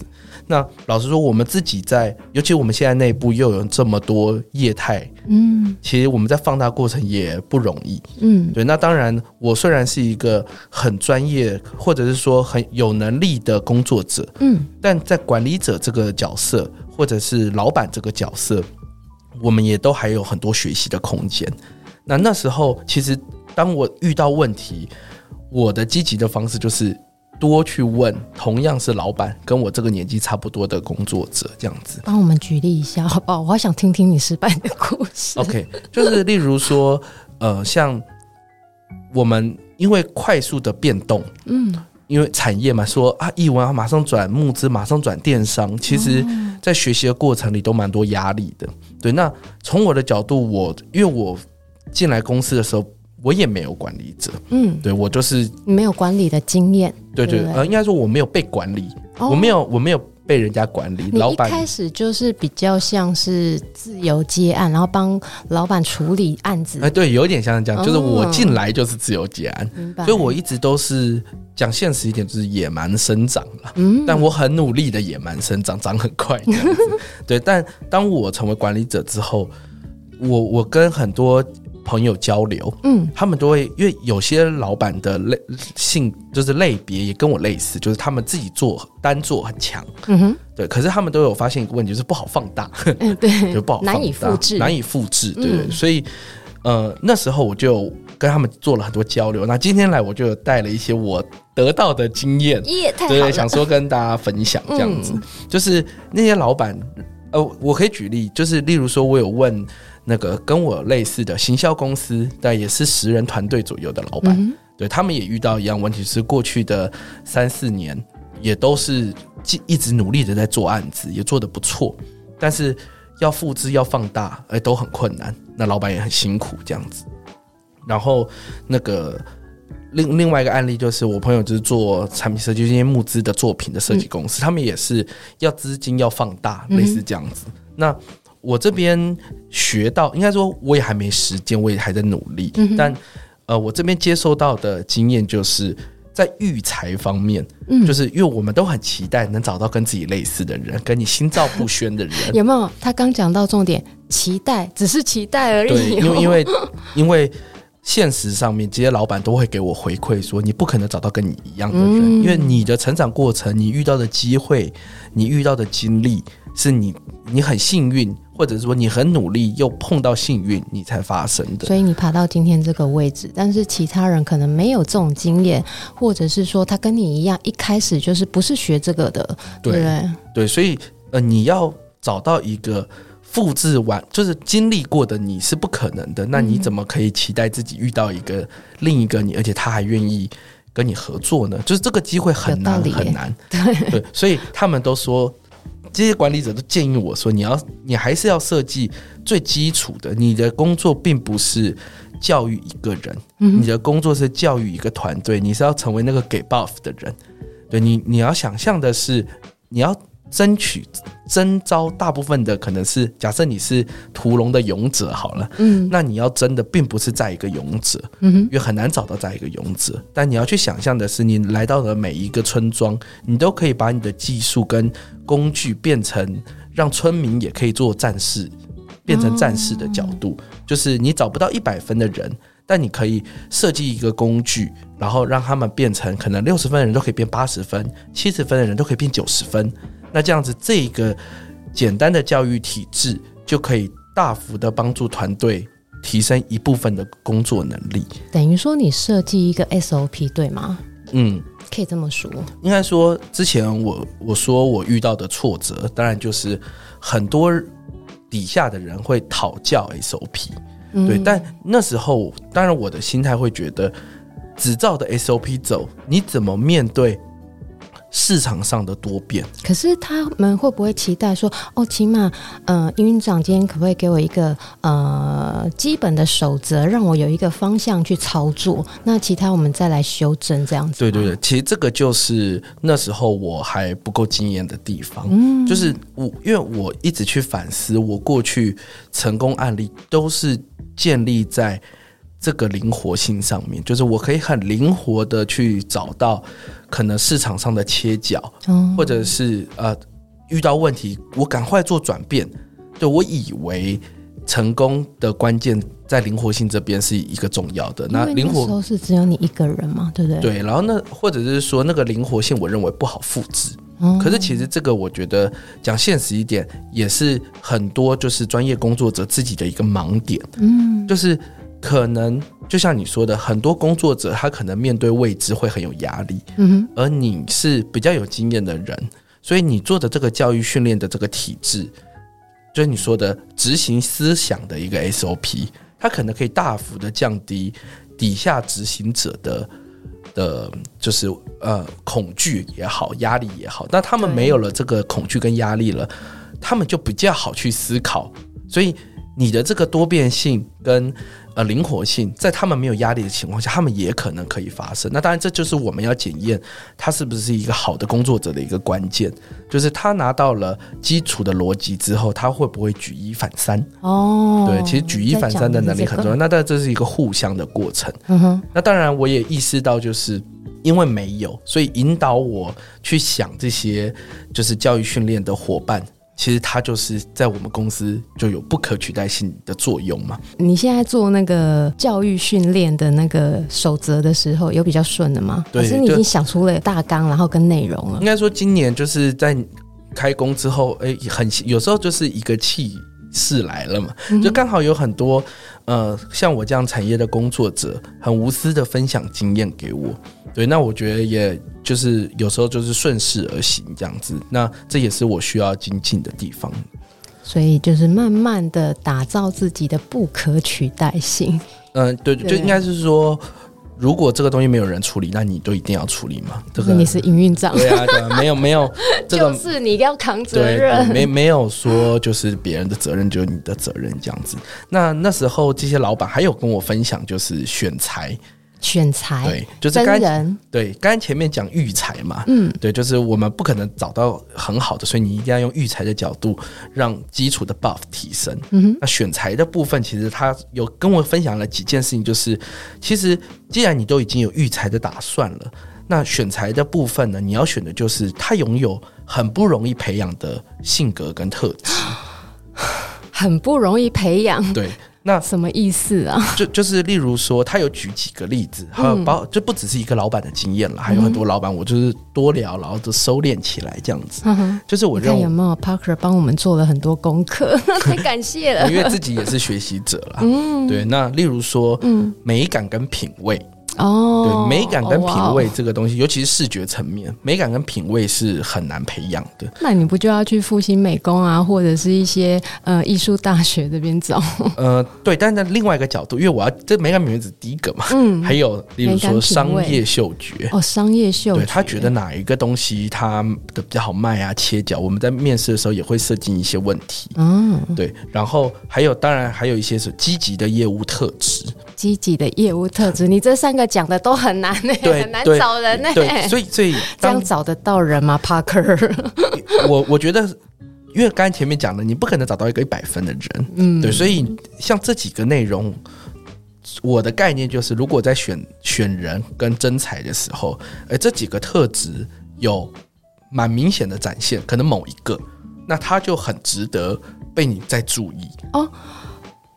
那老实说，我们自己在，尤其我们现在内部又有这么多业态，嗯，其实我们在放大过程也不容易，嗯，对。那当然，我虽然是一个很专业或者是说很有能力的工作者，嗯，但在管理者这个角色或者是老板这个角色，我们也都还有很多学习的空间。那那时候，其实当我遇到问题，我的积极的方式就是。多去问同样是老板跟我这个年纪差不多的工作者，这样子。帮我们举例一下好不好？我好想听听你失败的故事。OK，就是例如说，呃，像我们因为快速的变动，嗯，因为产业嘛，说啊，译文啊，马上转募资，马上转电商，其实在学习的过程里都蛮多压力的。对，那从我的角度，我因为我进来公司的时候。我也没有管理者，嗯，对，我就是没有管理的经验，对对，呃，应该说我没有被管理，我没有，我没有被人家管理。老板一开始就是比较像是自由接案，然后帮老板处理案子。哎，对，有点像这样，就是我进来就是自由接案，所以我一直都是讲现实一点，就是野蛮生长了。嗯，但我很努力的野蛮生长，长很快这样子。对，但当我成为管理者之后，我我跟很多。朋友交流，嗯，他们都会，因为有些老板的类性就是类别也跟我类似，就是他们自己做单做很强，嗯哼，对，可是他们都有发现一个问题，就是不好放大，嗯，对，就不好放大，难以复制，难以复制，对，嗯，所以，呃，那时候我就跟他们做了很多交流。那今天来，我就带了一些我得到的经验，对，想说跟大家分享这样子，嗯，就是那些老板，呃，我可以举例，就是例如说，我有问。那个跟我类似的行销公司，但也是十人团队左右的老板，嗯、对他们也遇到一样问题，是过去的三四年也都是一直努力的在做案子，也做得不错，但是要复制要放大，哎，都很困难。那老板也很辛苦这样子。然后那个另另外一个案例就是我朋友就是做产品设计，这些募资的作品的设计公司，嗯、他们也是要资金要放大，类似这样子。嗯、那我这边学到，应该说我也还没时间，我也还在努力。嗯、但呃，我这边接收到的经验就是。在育才方面，嗯，就是因为我们都很期待能找到跟自己类似的人，跟你心照不宣的人。有没有？他刚讲到重点，期待只是期待而已。对，因为 因为因为现实上面，这些老板都会给我回馈说，你不可能找到跟你一样的人，嗯，因为你的成长过程，你遇到的机会，你遇到的经历，是你你很幸运。或者说你很努力，又碰到幸运，你才发生的。所以你爬到今天这个位置，但是其他人可能没有这种经验，或者是说他跟你一样，一开始就是不是学这个的，对对，所以呃，你要找到一个复制完，就是经历过的你是不可能的。那你怎么可以期待自己遇到一个另一个你，而且他还愿意跟你合作呢？就是这个机会很难很难。对 对，所以他们都说。这些管理者都建议我说：“你要，你还是要设计最基础的。你的工作并不是教育一个人，你的工作是教育一个团队。你是要成为那个给 buff 的人。对你，你要想象的是，你要。”争取征招大部分的可能是假设你是屠龙的勇者好了，嗯，那你要争的并不是在一个勇者，因为很难找到在一个勇者。但你要去想象的是，你来到了每一个村庄，你都可以把你的技术跟工具变成让村民也可以做战士，变成战士的角度，就是你找不到一百分的人，但你可以设计一个工具，然后让他们变成可能六十分的人都可以变八十分，七十分的人都可以变九十分。那这样子，这个简单的教育体制就可以大幅的帮助团队提升一部分的工作能力。等于说，你设计一个 SOP 对吗？嗯，可以这么说。应该说，之前我我说我遇到的挫折，当然就是很多底下的人会讨教 SOP，嗯，对。但那时候，当然我的心态会觉得，只照的 SOP 走，你怎么面对？市场上的多变，可是他们会不会期待说，哦，起码，呃，营运长今天可不可以给我一个呃基本的守则，让我有一个方向去操作？那其他我们再来修正这样子。对对对，其实这个就是那时候我还不够经验的地方。嗯，就是我因为我一直去反思，我过去成功案例都是建立在。这个灵活性上面，就是我可以很灵活的去找到可能市场上的切角，嗯、或者是呃遇到问题，我赶快做转变。对，我以为成功的关键在灵活性这边是一个重要的。那灵活时候是只有你一个人嘛，对不对？对，然后那或者是说那个灵活性，我认为不好复制。嗯、可是其实这个我觉得讲现实一点，也是很多就是专业工作者自己的一个盲点。嗯，就是。可能就像你说的，很多工作者他可能面对未知会很有压力，嗯，而你是比较有经验的人，所以你做的这个教育训练的这个体制，就是你说的执行思想的一个 SOP，它可能可以大幅的降低底下执行者的的，就是呃恐惧也好，压力也好，那他们没有了这个恐惧跟压力了，他们就比较好去思考，所以你的这个多变性跟。呃，灵活性在他们没有压力的情况下，他们也可能可以发生。那当然，这就是我们要检验他是不是一个好的工作者的一个关键，就是他拿到了基础的逻辑之后，他会不会举一反三？哦，对，其实举一反三的能力很重要。那但，这是一个互相的过程。嗯哼。那当然，我也意识到，就是因为没有，所以引导我去想这些，就是教育训练的伙伴。其实它就是在我们公司就有不可取代性的作用嘛。你现在做那个教育训练的那个守则的时候，有比较顺的吗？对，可是你已经想出了大纲，然后跟内容了。应该说，今年就是在开工之后，哎，很有时候就是一个气势来了嘛，就刚好有很多呃，像我这样产业的工作者，很无私的分享经验给我。对，那我觉得也就是有时候就是顺势而行这样子，那这也是我需要精进的地方。所以就是慢慢的打造自己的不可取代性。嗯，对，就应该是说，如果这个东西没有人处理，那你都一定要处理吗？这个你是营运长，对啊，对啊，没 有没有，这个就是你要扛责任，对对没没有说就是别人的责任就是你的责任这样子。那那时候这些老板还有跟我分享，就是选才。选材对，就是刚人对，刚才前面讲育才嘛，嗯，对，就是我们不可能找到很好的，所以你一定要用育才的角度让基础的 buff 提升。嗯哼，那选材的部分，其实他有跟我分享了几件事情，就是其实既然你都已经有育才的打算了，那选材的部分呢，你要选的就是他拥有很不容易培养的性格跟特质，很不容易培养，对。那什么意思啊？就就是例如说，他有举几个例子，还有包就不只是一个老板的经验了，还有很多老板，我就是多聊，然后就收敛起来这样子。就是我认为有没有 Parker 帮我们做了很多功课，太感谢了，因为自己也是学习者了。嗯，对。那例如说，嗯，美感跟品味。哦，对，美感跟品味这个东西，尤其是视觉层面，美感跟品味是很难培养的。那你不就要去复兴美工啊，或者是一些呃艺术大学这边找？呃，对，但是另外一个角度，因为我要这美感品味只是第一个嘛，嗯，还有例如说商业嗅觉哦，商业嗅觉，对，他觉得哪一个东西他的比较好卖啊，切角，我们在面试的时候也会设计一些问题，嗯，对，然后还有当然还有一些是积极的业务特质。积极的业务特质，你这三个讲的都很难呢，很难找人呢。对，所以所以 这样找得到人吗？Parker，我我觉得，因为刚才前面讲的，你不可能找到一个一百分的人，嗯，对，所以像这几个内容，我的概念就是，如果在选选人跟真才的时候，哎这几个特质有蛮明显的展现，可能某一个，那他就很值得被你再注意哦。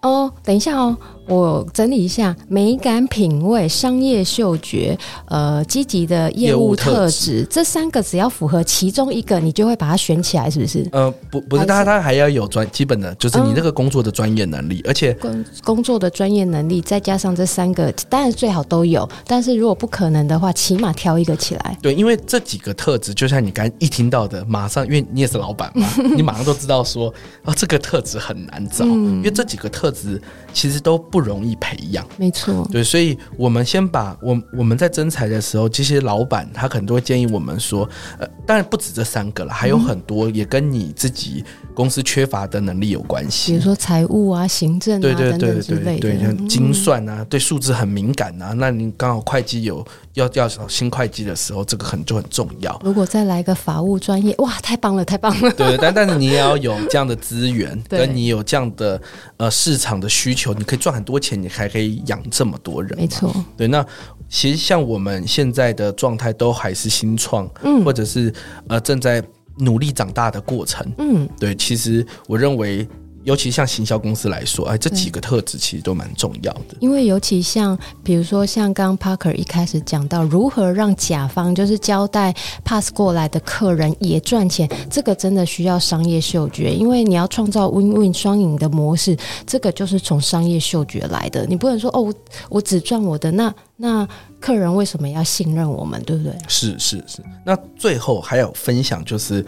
哦，等一下哦，我整理一下：美感、品味、商业嗅觉，呃，积极的业务特质，这三个只要符合其中一个，你就会把它选起来，是不是？呃，不，不是，他他还要有专基本的，就是你那个工作的专业能力，嗯、而且工工作的专业能力，再加上这三个，当然最好都有。但是如果不可能的话，起码挑一个起来。对，因为这几个特质，就像你刚一听到的，马上，因为你也是老板嘛，你马上都知道说，啊、哦，这个特质很难找，嗯、因为这几个特质。其实都不容易培养，没错。对，所以我们先把我我们在征才的时候，这些老板他可能都会建议我们说，呃，当然不止这三个了，还有很多也跟你自己公司缺乏的能力有关系。比如说财务啊、行政啊，等等之类的对，像精算啊，对数字很敏感啊。那你刚好会计有要要找新会计的时候，这个很就很重要。如果再来一个法务专业，哇，太棒了，太棒了。对，但但是你也要有这样的资源，跟你有这样的呃市场的需求，你可以赚很多钱，你还可以养这么多人。没错，对。那其实像我们现在的状态，都还是新创，嗯，或者是呃正在努力长大的过程，嗯，对。其实我认为。尤其像行销公司来说，哎，这几个特质其实都蛮重要的。因为尤其像，比如说像刚刚 Parker 一开始讲到，如何让甲方就是交代 pass 过来的客人也赚钱，这个真的需要商业嗅觉。因为你要创造 win-win 双赢的模式，这个就是从商业嗅觉来的。你不能说哦，我我只赚我的，那那客人为什么要信任我们？对不对？是是是。那最后还有分享，就是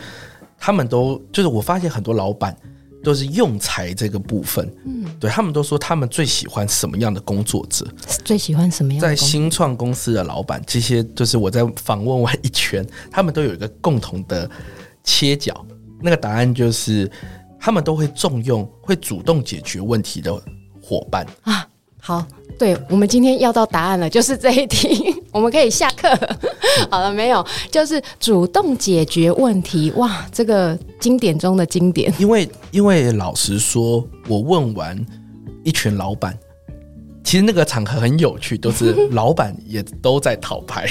他们都就是我发现很多老板。都是用才这个部分，嗯，对他们都说他们最喜欢什么样的工作者？最喜欢什么样的？在新创公司的老板，这些就是我在访问完一圈，他们都有一个共同的切角，那个答案就是他们都会重用会主动解决问题的伙伴啊。好，对，我们今天要到答案了，就是这一题。我们可以下课，好了没有？就是主动解决问题，哇，这个经典中的经典。因为，因为老实说，我问完一群老板，其实那个场合很有趣，都是 老板也都在讨牌。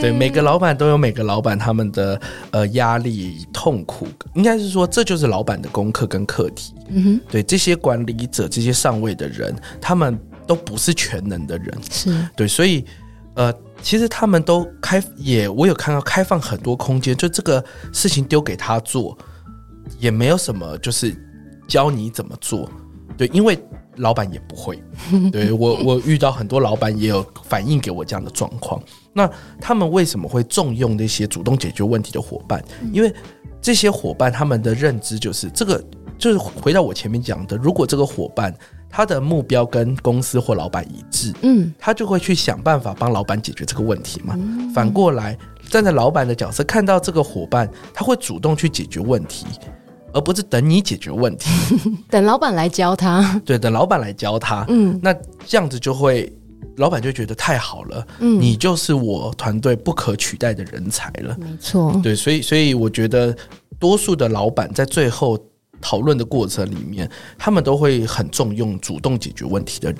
对，每个老板都有每个老板他们的呃压力、痛苦，应该是说这就是老板的功课跟课题。嗯哼，对，这些管理者、这些上位的人，他们都不是全能的人，是对，所以呃。其实他们都开也，我有看到开放很多空间，就这个事情丢给他做，也没有什么，就是教你怎么做，对，因为老板也不会，对，我我遇到很多老板也有反映给我这样的状况。那他们为什么会重用那些主动解决问题的伙伴？因为这些伙伴他们的认知就是这个，就是回到我前面讲的，如果这个伙伴他的目标跟公司或老板一致，嗯，他就会去想办法帮老板解决这个问题嘛。嗯、反过来，站在老板的角色，看到这个伙伴，他会主动去解决问题，而不是等你解决问题，等老板来教他。对，等老板来教他。嗯，那这样子就会，老板就觉得太好了。嗯，你就是我团队不可取代的人才了。没错。对，所以，所以我觉得，多数的老板在最后。讨论的过程里面，他们都会很重用主动解决问题的人。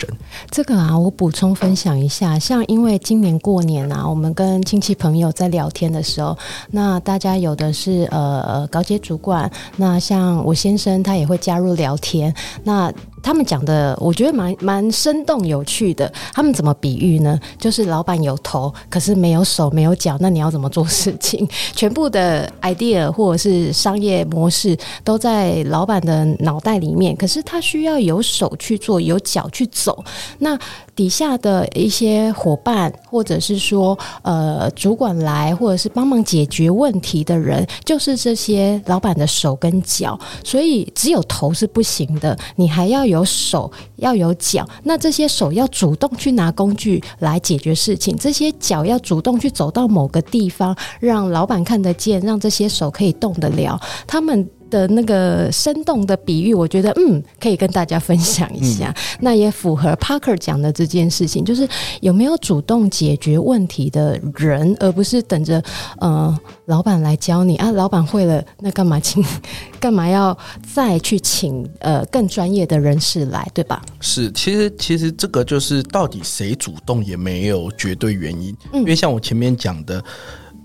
这个啊，我补充分享一下，像因为今年过年啊，我们跟亲戚朋友在聊天的时候，那大家有的是呃呃高阶主管，那像我先生他也会加入聊天，那。他们讲的，我觉得蛮蛮生动有趣的。他们怎么比喻呢？就是老板有头，可是没有手，没有脚，那你要怎么做事情？全部的 idea 或者是商业模式都在老板的脑袋里面，可是他需要有手去做，有脚去走。那底下的一些伙伴，或者是说呃主管来，或者是帮忙解决问题的人，就是这些老板的手跟脚。所以只有头是不行的，你还要有手，要有脚。那这些手要主动去拿工具来解决事情，这些脚要主动去走到某个地方，让老板看得见，让这些手可以动得了。他们。的那个生动的比喻，我觉得嗯，可以跟大家分享一下。嗯、那也符合 Parker 讲的这件事情，就是有没有主动解决问题的人，而不是等着呃老板来教你啊。老板会了，那干嘛请？干嘛要再去请呃更专业的人士来，对吧？是，其实其实这个就是到底谁主动也没有绝对原因，嗯、因为像我前面讲的。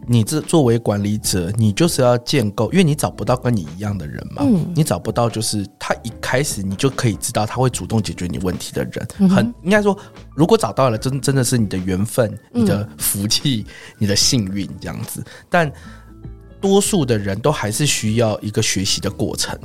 你这作为管理者，你就是要建构，因为你找不到跟你一样的人嘛。嗯，你找不到就是他一开始你就可以知道他会主动解决你问题的人，嗯、很应该说，如果找到了，真真的是你的缘分、你的福气、嗯、你的幸运这样子。但多数的人都还是需要一个学习的过程，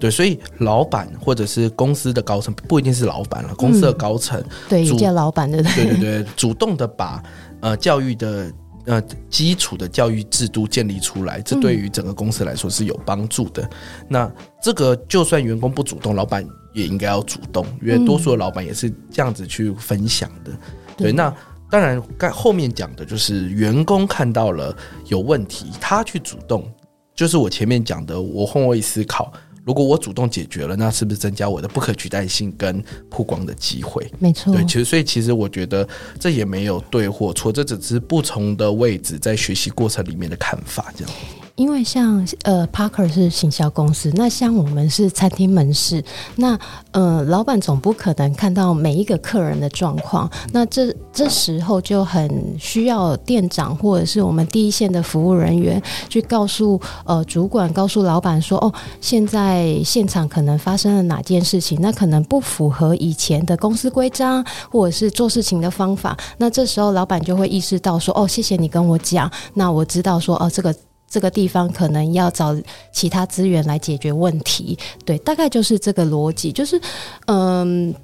对，所以老板或者是公司的高层不一定是老板了，公司的高层、嗯、对，叫老板的，对对对，主动的把呃教育的。呃，基础的教育制度建立出来，这对于整个公司来说是有帮助的。嗯、那这个就算员工不主动，老板也应该要主动，因为多数的老板也是这样子去分享的。嗯、对，那当然，该后面讲的就是员工看到了有问题，他去主动，就是我前面讲的，我换位思考。如果我主动解决了，那是不是增加我的不可取代性跟曝光的机会？没错，对，其实所以其实我觉得这也没有对或错，这只是不同的位置在学习过程里面的看法，这样。因为像呃，Parker 是行销公司，那像我们是餐厅门市，那呃，老板总不可能看到每一个客人的状况，那这这时候就很需要店长或者是我们第一线的服务人员去告诉呃主管，告诉老板说，哦，现在现场可能发生了哪件事情，那可能不符合以前的公司规章或者是做事情的方法，那这时候老板就会意识到说，哦，谢谢你跟我讲，那我知道说，哦，这个。这个地方可能要找其他资源来解决问题，对，大概就是这个逻辑。就是，嗯，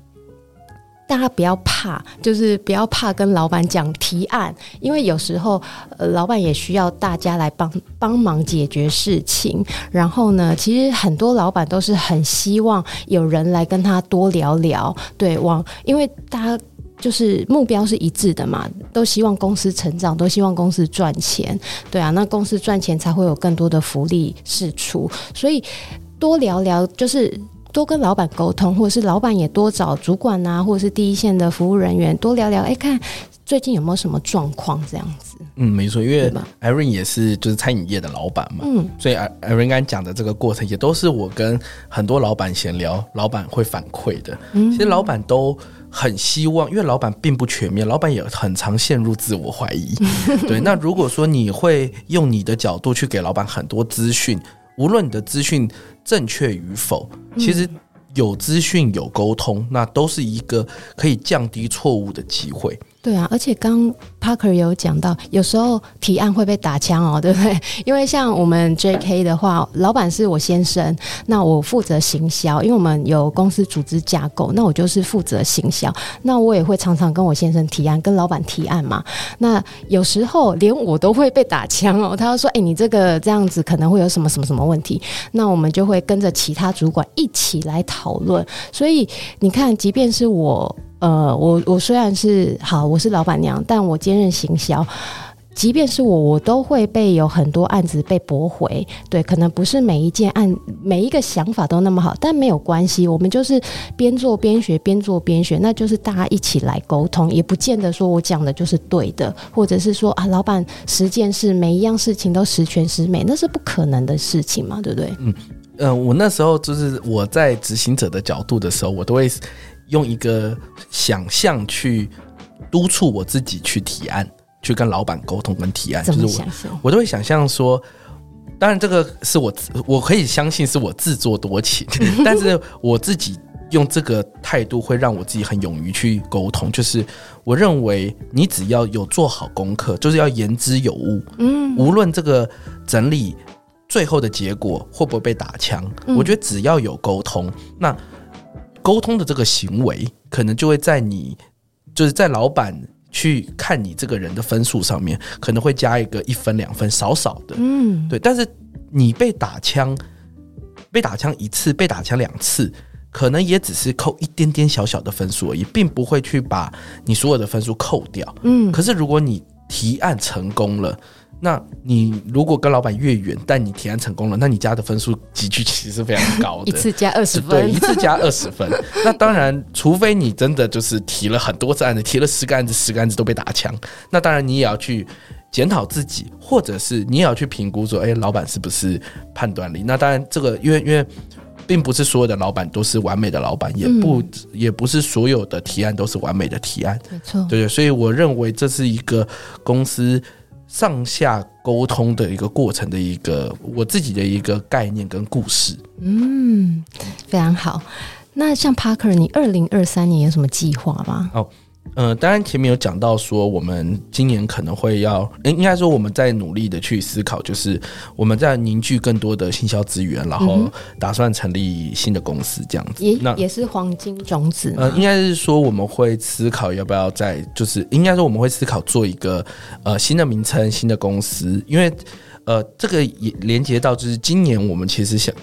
大家不要怕，就是不要怕跟老板讲提案，因为有时候，呃，老板也需要大家来帮帮忙解决事情。然后呢，其实很多老板都是很希望有人来跟他多聊聊，对，往，因为大家。就是目标是一致的嘛，都希望公司成长，都希望公司赚钱，对啊，那公司赚钱才会有更多的福利释出，所以多聊聊，就是多跟老板沟通，或者是老板也多找主管啊，或者是第一线的服务人员多聊聊，哎，看最近有没有什么状况这样子。嗯，没错，因为 Irene 也是就是餐饮业的老板嘛，嗯，所以 Irene 刚讲的这个过程也都是我跟很多老板闲聊，老板会反馈的。嗯，其实老板都。很希望，因为老板并不全面，老板也很常陷入自我怀疑。对，那如果说你会用你的角度去给老板很多资讯，无论你的资讯正确与否，其实有资讯有沟通，那都是一个可以降低错误的机会。对啊，而且刚 Parker 有讲到，有时候提案会被打枪哦，对不对？因为像我们 JK 的话，老板是我先生，那我负责行销，因为我们有公司组织架构，那我就是负责行销，那我也会常常跟我先生提案，跟老板提案嘛。那有时候连我都会被打枪哦，他说：“哎，你这个这样子可能会有什么什么什么问题？”那我们就会跟着其他主管一起来讨论。所以你看，即便是我。呃，我我虽然是好，我是老板娘，但我兼任行销，即便是我，我都会被有很多案子被驳回。对，可能不是每一件案，每一个想法都那么好，但没有关系，我们就是边做边学，边做边学，那就是大家一起来沟通，也不见得说我讲的就是对的，或者是说啊，老板十件事每一样事情都十全十美，那是不可能的事情嘛，对不对？嗯嗯、呃，我那时候就是我在执行者的角度的时候，我都会。用一个想象去督促我自己去提案，去跟老板沟通跟提案，就是我我都会想象说，当然这个是我我可以相信是我自作多情，但是我自己用这个态度会让我自己很勇于去沟通，就是我认为你只要有做好功课，就是要言之有物，嗯，无论这个整理最后的结果会不会被打枪，我觉得只要有沟通，那。沟通的这个行为，可能就会在你就是在老板去看你这个人的分数上面，可能会加一个一分两分，少少的，嗯，对。但是你被打枪，被打枪一次，被打枪两次，可能也只是扣一点点小小的分数而已，并不会去把你所有的分数扣掉，嗯。可是如果你提案成功了。那你如果跟老板越远，但你提案成功了，那你加的分数集聚其实是非常高的，一次加二十分，对，一次加二十分。那当然，除非你真的就是提了很多次案子，提了十个案子，十个案子都被打枪，那当然你也要去检讨自己，或者是你也要去评估说，哎，老板是不是判断力？那当然，这个因为因为并不是所有的老板都是完美的老板，也不、嗯、也不是所有的提案都是完美的提案，没错，对对，所以我认为这是一个公司。上下沟通的一个过程的一个我自己的一个概念跟故事，嗯，非常好。那像 Parker，你二零二三年有什么计划吗？哦。呃，当然前面有讲到说，我们今年可能会要，应该说我们在努力的去思考，就是我们在凝聚更多的行销资源，然后打算成立新的公司这样子。也那也是黄金种子。呃，应该是说我们会思考要不要再，就是应该说我们会思考做一个呃新的名称、新的公司，因为呃这个也连接到就是今年我们其实想。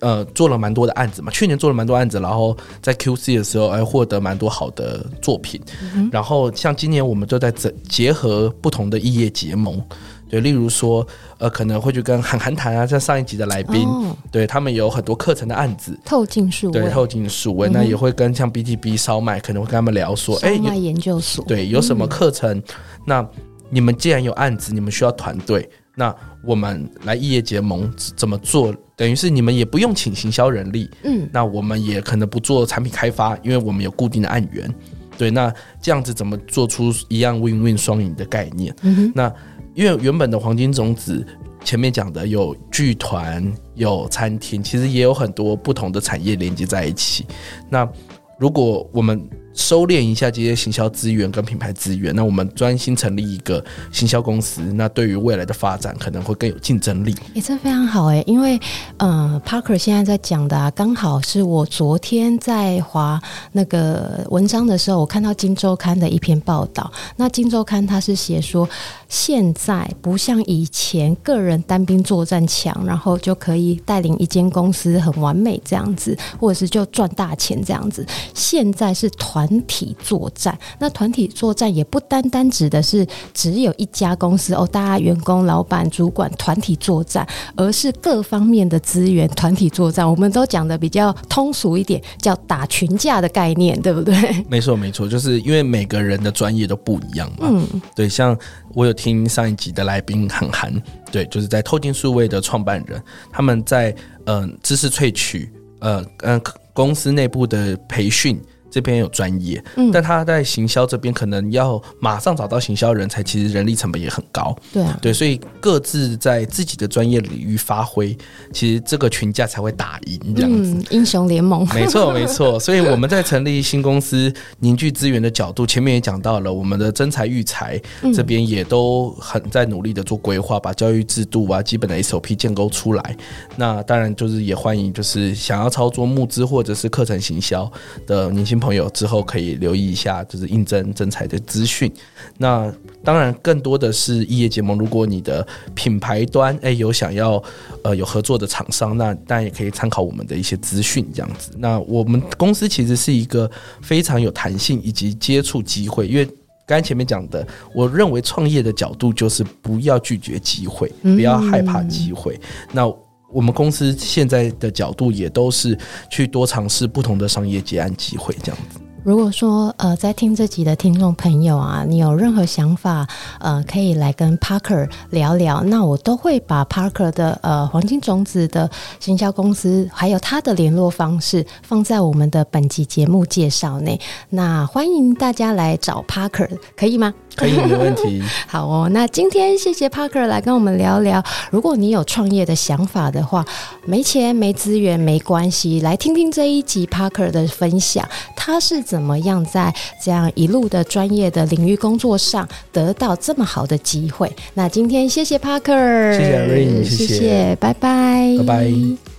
呃，做了蛮多的案子嘛，去年做了蛮多案子，然后在 QC 的时候，哎，获得蛮多好的作品。嗯、然后像今年我们就在整结合不同的异业结盟，对，例如说，呃，可能会去跟韩寒谈啊，像上一集的来宾，哦、对他们有很多课程的案子，透镜数，对，透镜数位，嗯、那也会跟像 BTB 烧麦，可能会跟他们聊说，哎，烧麦研究所，对，有什么课程？嗯、那你们既然有案子，你们需要团队。那我们来异业结盟怎么做？等于是你们也不用请行销人力，嗯，那我们也可能不做产品开发，因为我们有固定的案源，对，那这样子怎么做出一样 win-win 双赢的概念？嗯哼，那因为原本的黄金种子前面讲的有剧团、有餐厅，其实也有很多不同的产业连接在一起。那如果我们收敛一下这些行销资源跟品牌资源，那我们专心成立一个行销公司，那对于未来的发展可能会更有竞争力。也这非常好诶，因为呃，Parker 现在在讲的啊，刚好是我昨天在滑那个文章的时候，我看到《金周刊》的一篇报道。那《金周刊》它是写说，现在不像以前个人单兵作战强，然后就可以带领一间公司很完美这样子，或者是就赚大钱这样子。现在是团。团体作战，那团体作战也不单单指的是只有一家公司哦，大家员工、老板、主管团体作战，而是各方面的资源团体作战。我们都讲的比较通俗一点，叫打群架的概念，对不对？没错，没错，就是因为每个人的专业都不一样嘛。嗯，对，像我有听上一集的来宾韩寒，对，就是在透镜数位的创办人，他们在嗯、呃、知识萃取，呃嗯、呃、公司内部的培训。这边有专业，嗯，但他在行销这边可能要马上找到行销人才，其实人力成本也很高。对啊，对，所以各自在自己的专业领域发挥，其实这个群架才会打赢这样子。嗯、英雄联盟，没错没错。所以我们在成立新公司凝聚资源的角度，前面也讲到了，我们的真才育才这边也都很在努力的做规划，把教育制度啊、基本的 SOP 建构出来。那当然就是也欢迎，就是想要操作募资或者是课程行销的年轻。朋友之后可以留意一下，就是应征征才的资讯。那当然，更多的是异业结盟。如果你的品牌端诶、有想要呃有合作的厂商，那当然也可以参考我们的一些资讯这样子。那我们公司其实是一个非常有弹性以及接触机会，因为刚才前面讲的，我认为创业的角度就是不要拒绝机会，不要害怕机会。那我们公司现在的角度也都是去多尝试不同的商业结案机会，这样子。如果说呃，在听这集的听众朋友啊，你有任何想法，呃，可以来跟 Parker 聊聊。那我都会把 Parker 的呃黄金种子的行销公司，还有他的联络方式放在我们的本集节目介绍内。那欢迎大家来找 Parker，可以吗？可以，没问题。好哦，那今天谢谢 Parker 来跟我们聊聊。如果你有创业的想法的话，没钱没资源没关系，来听听这一集 Parker 的分享，他是怎么样在这样一路的专业的领域工作上得到这么好的机会。那今天谢谢 Parker，谢谢 Irene，谢谢，谢谢，拜拜，拜拜。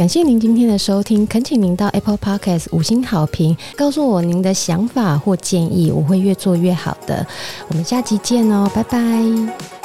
感谢您今天的收听，恳请您到 Apple Podcast 五星好评，告诉我您的想法或建议，我会越做越好的。我们下集见哦，拜拜。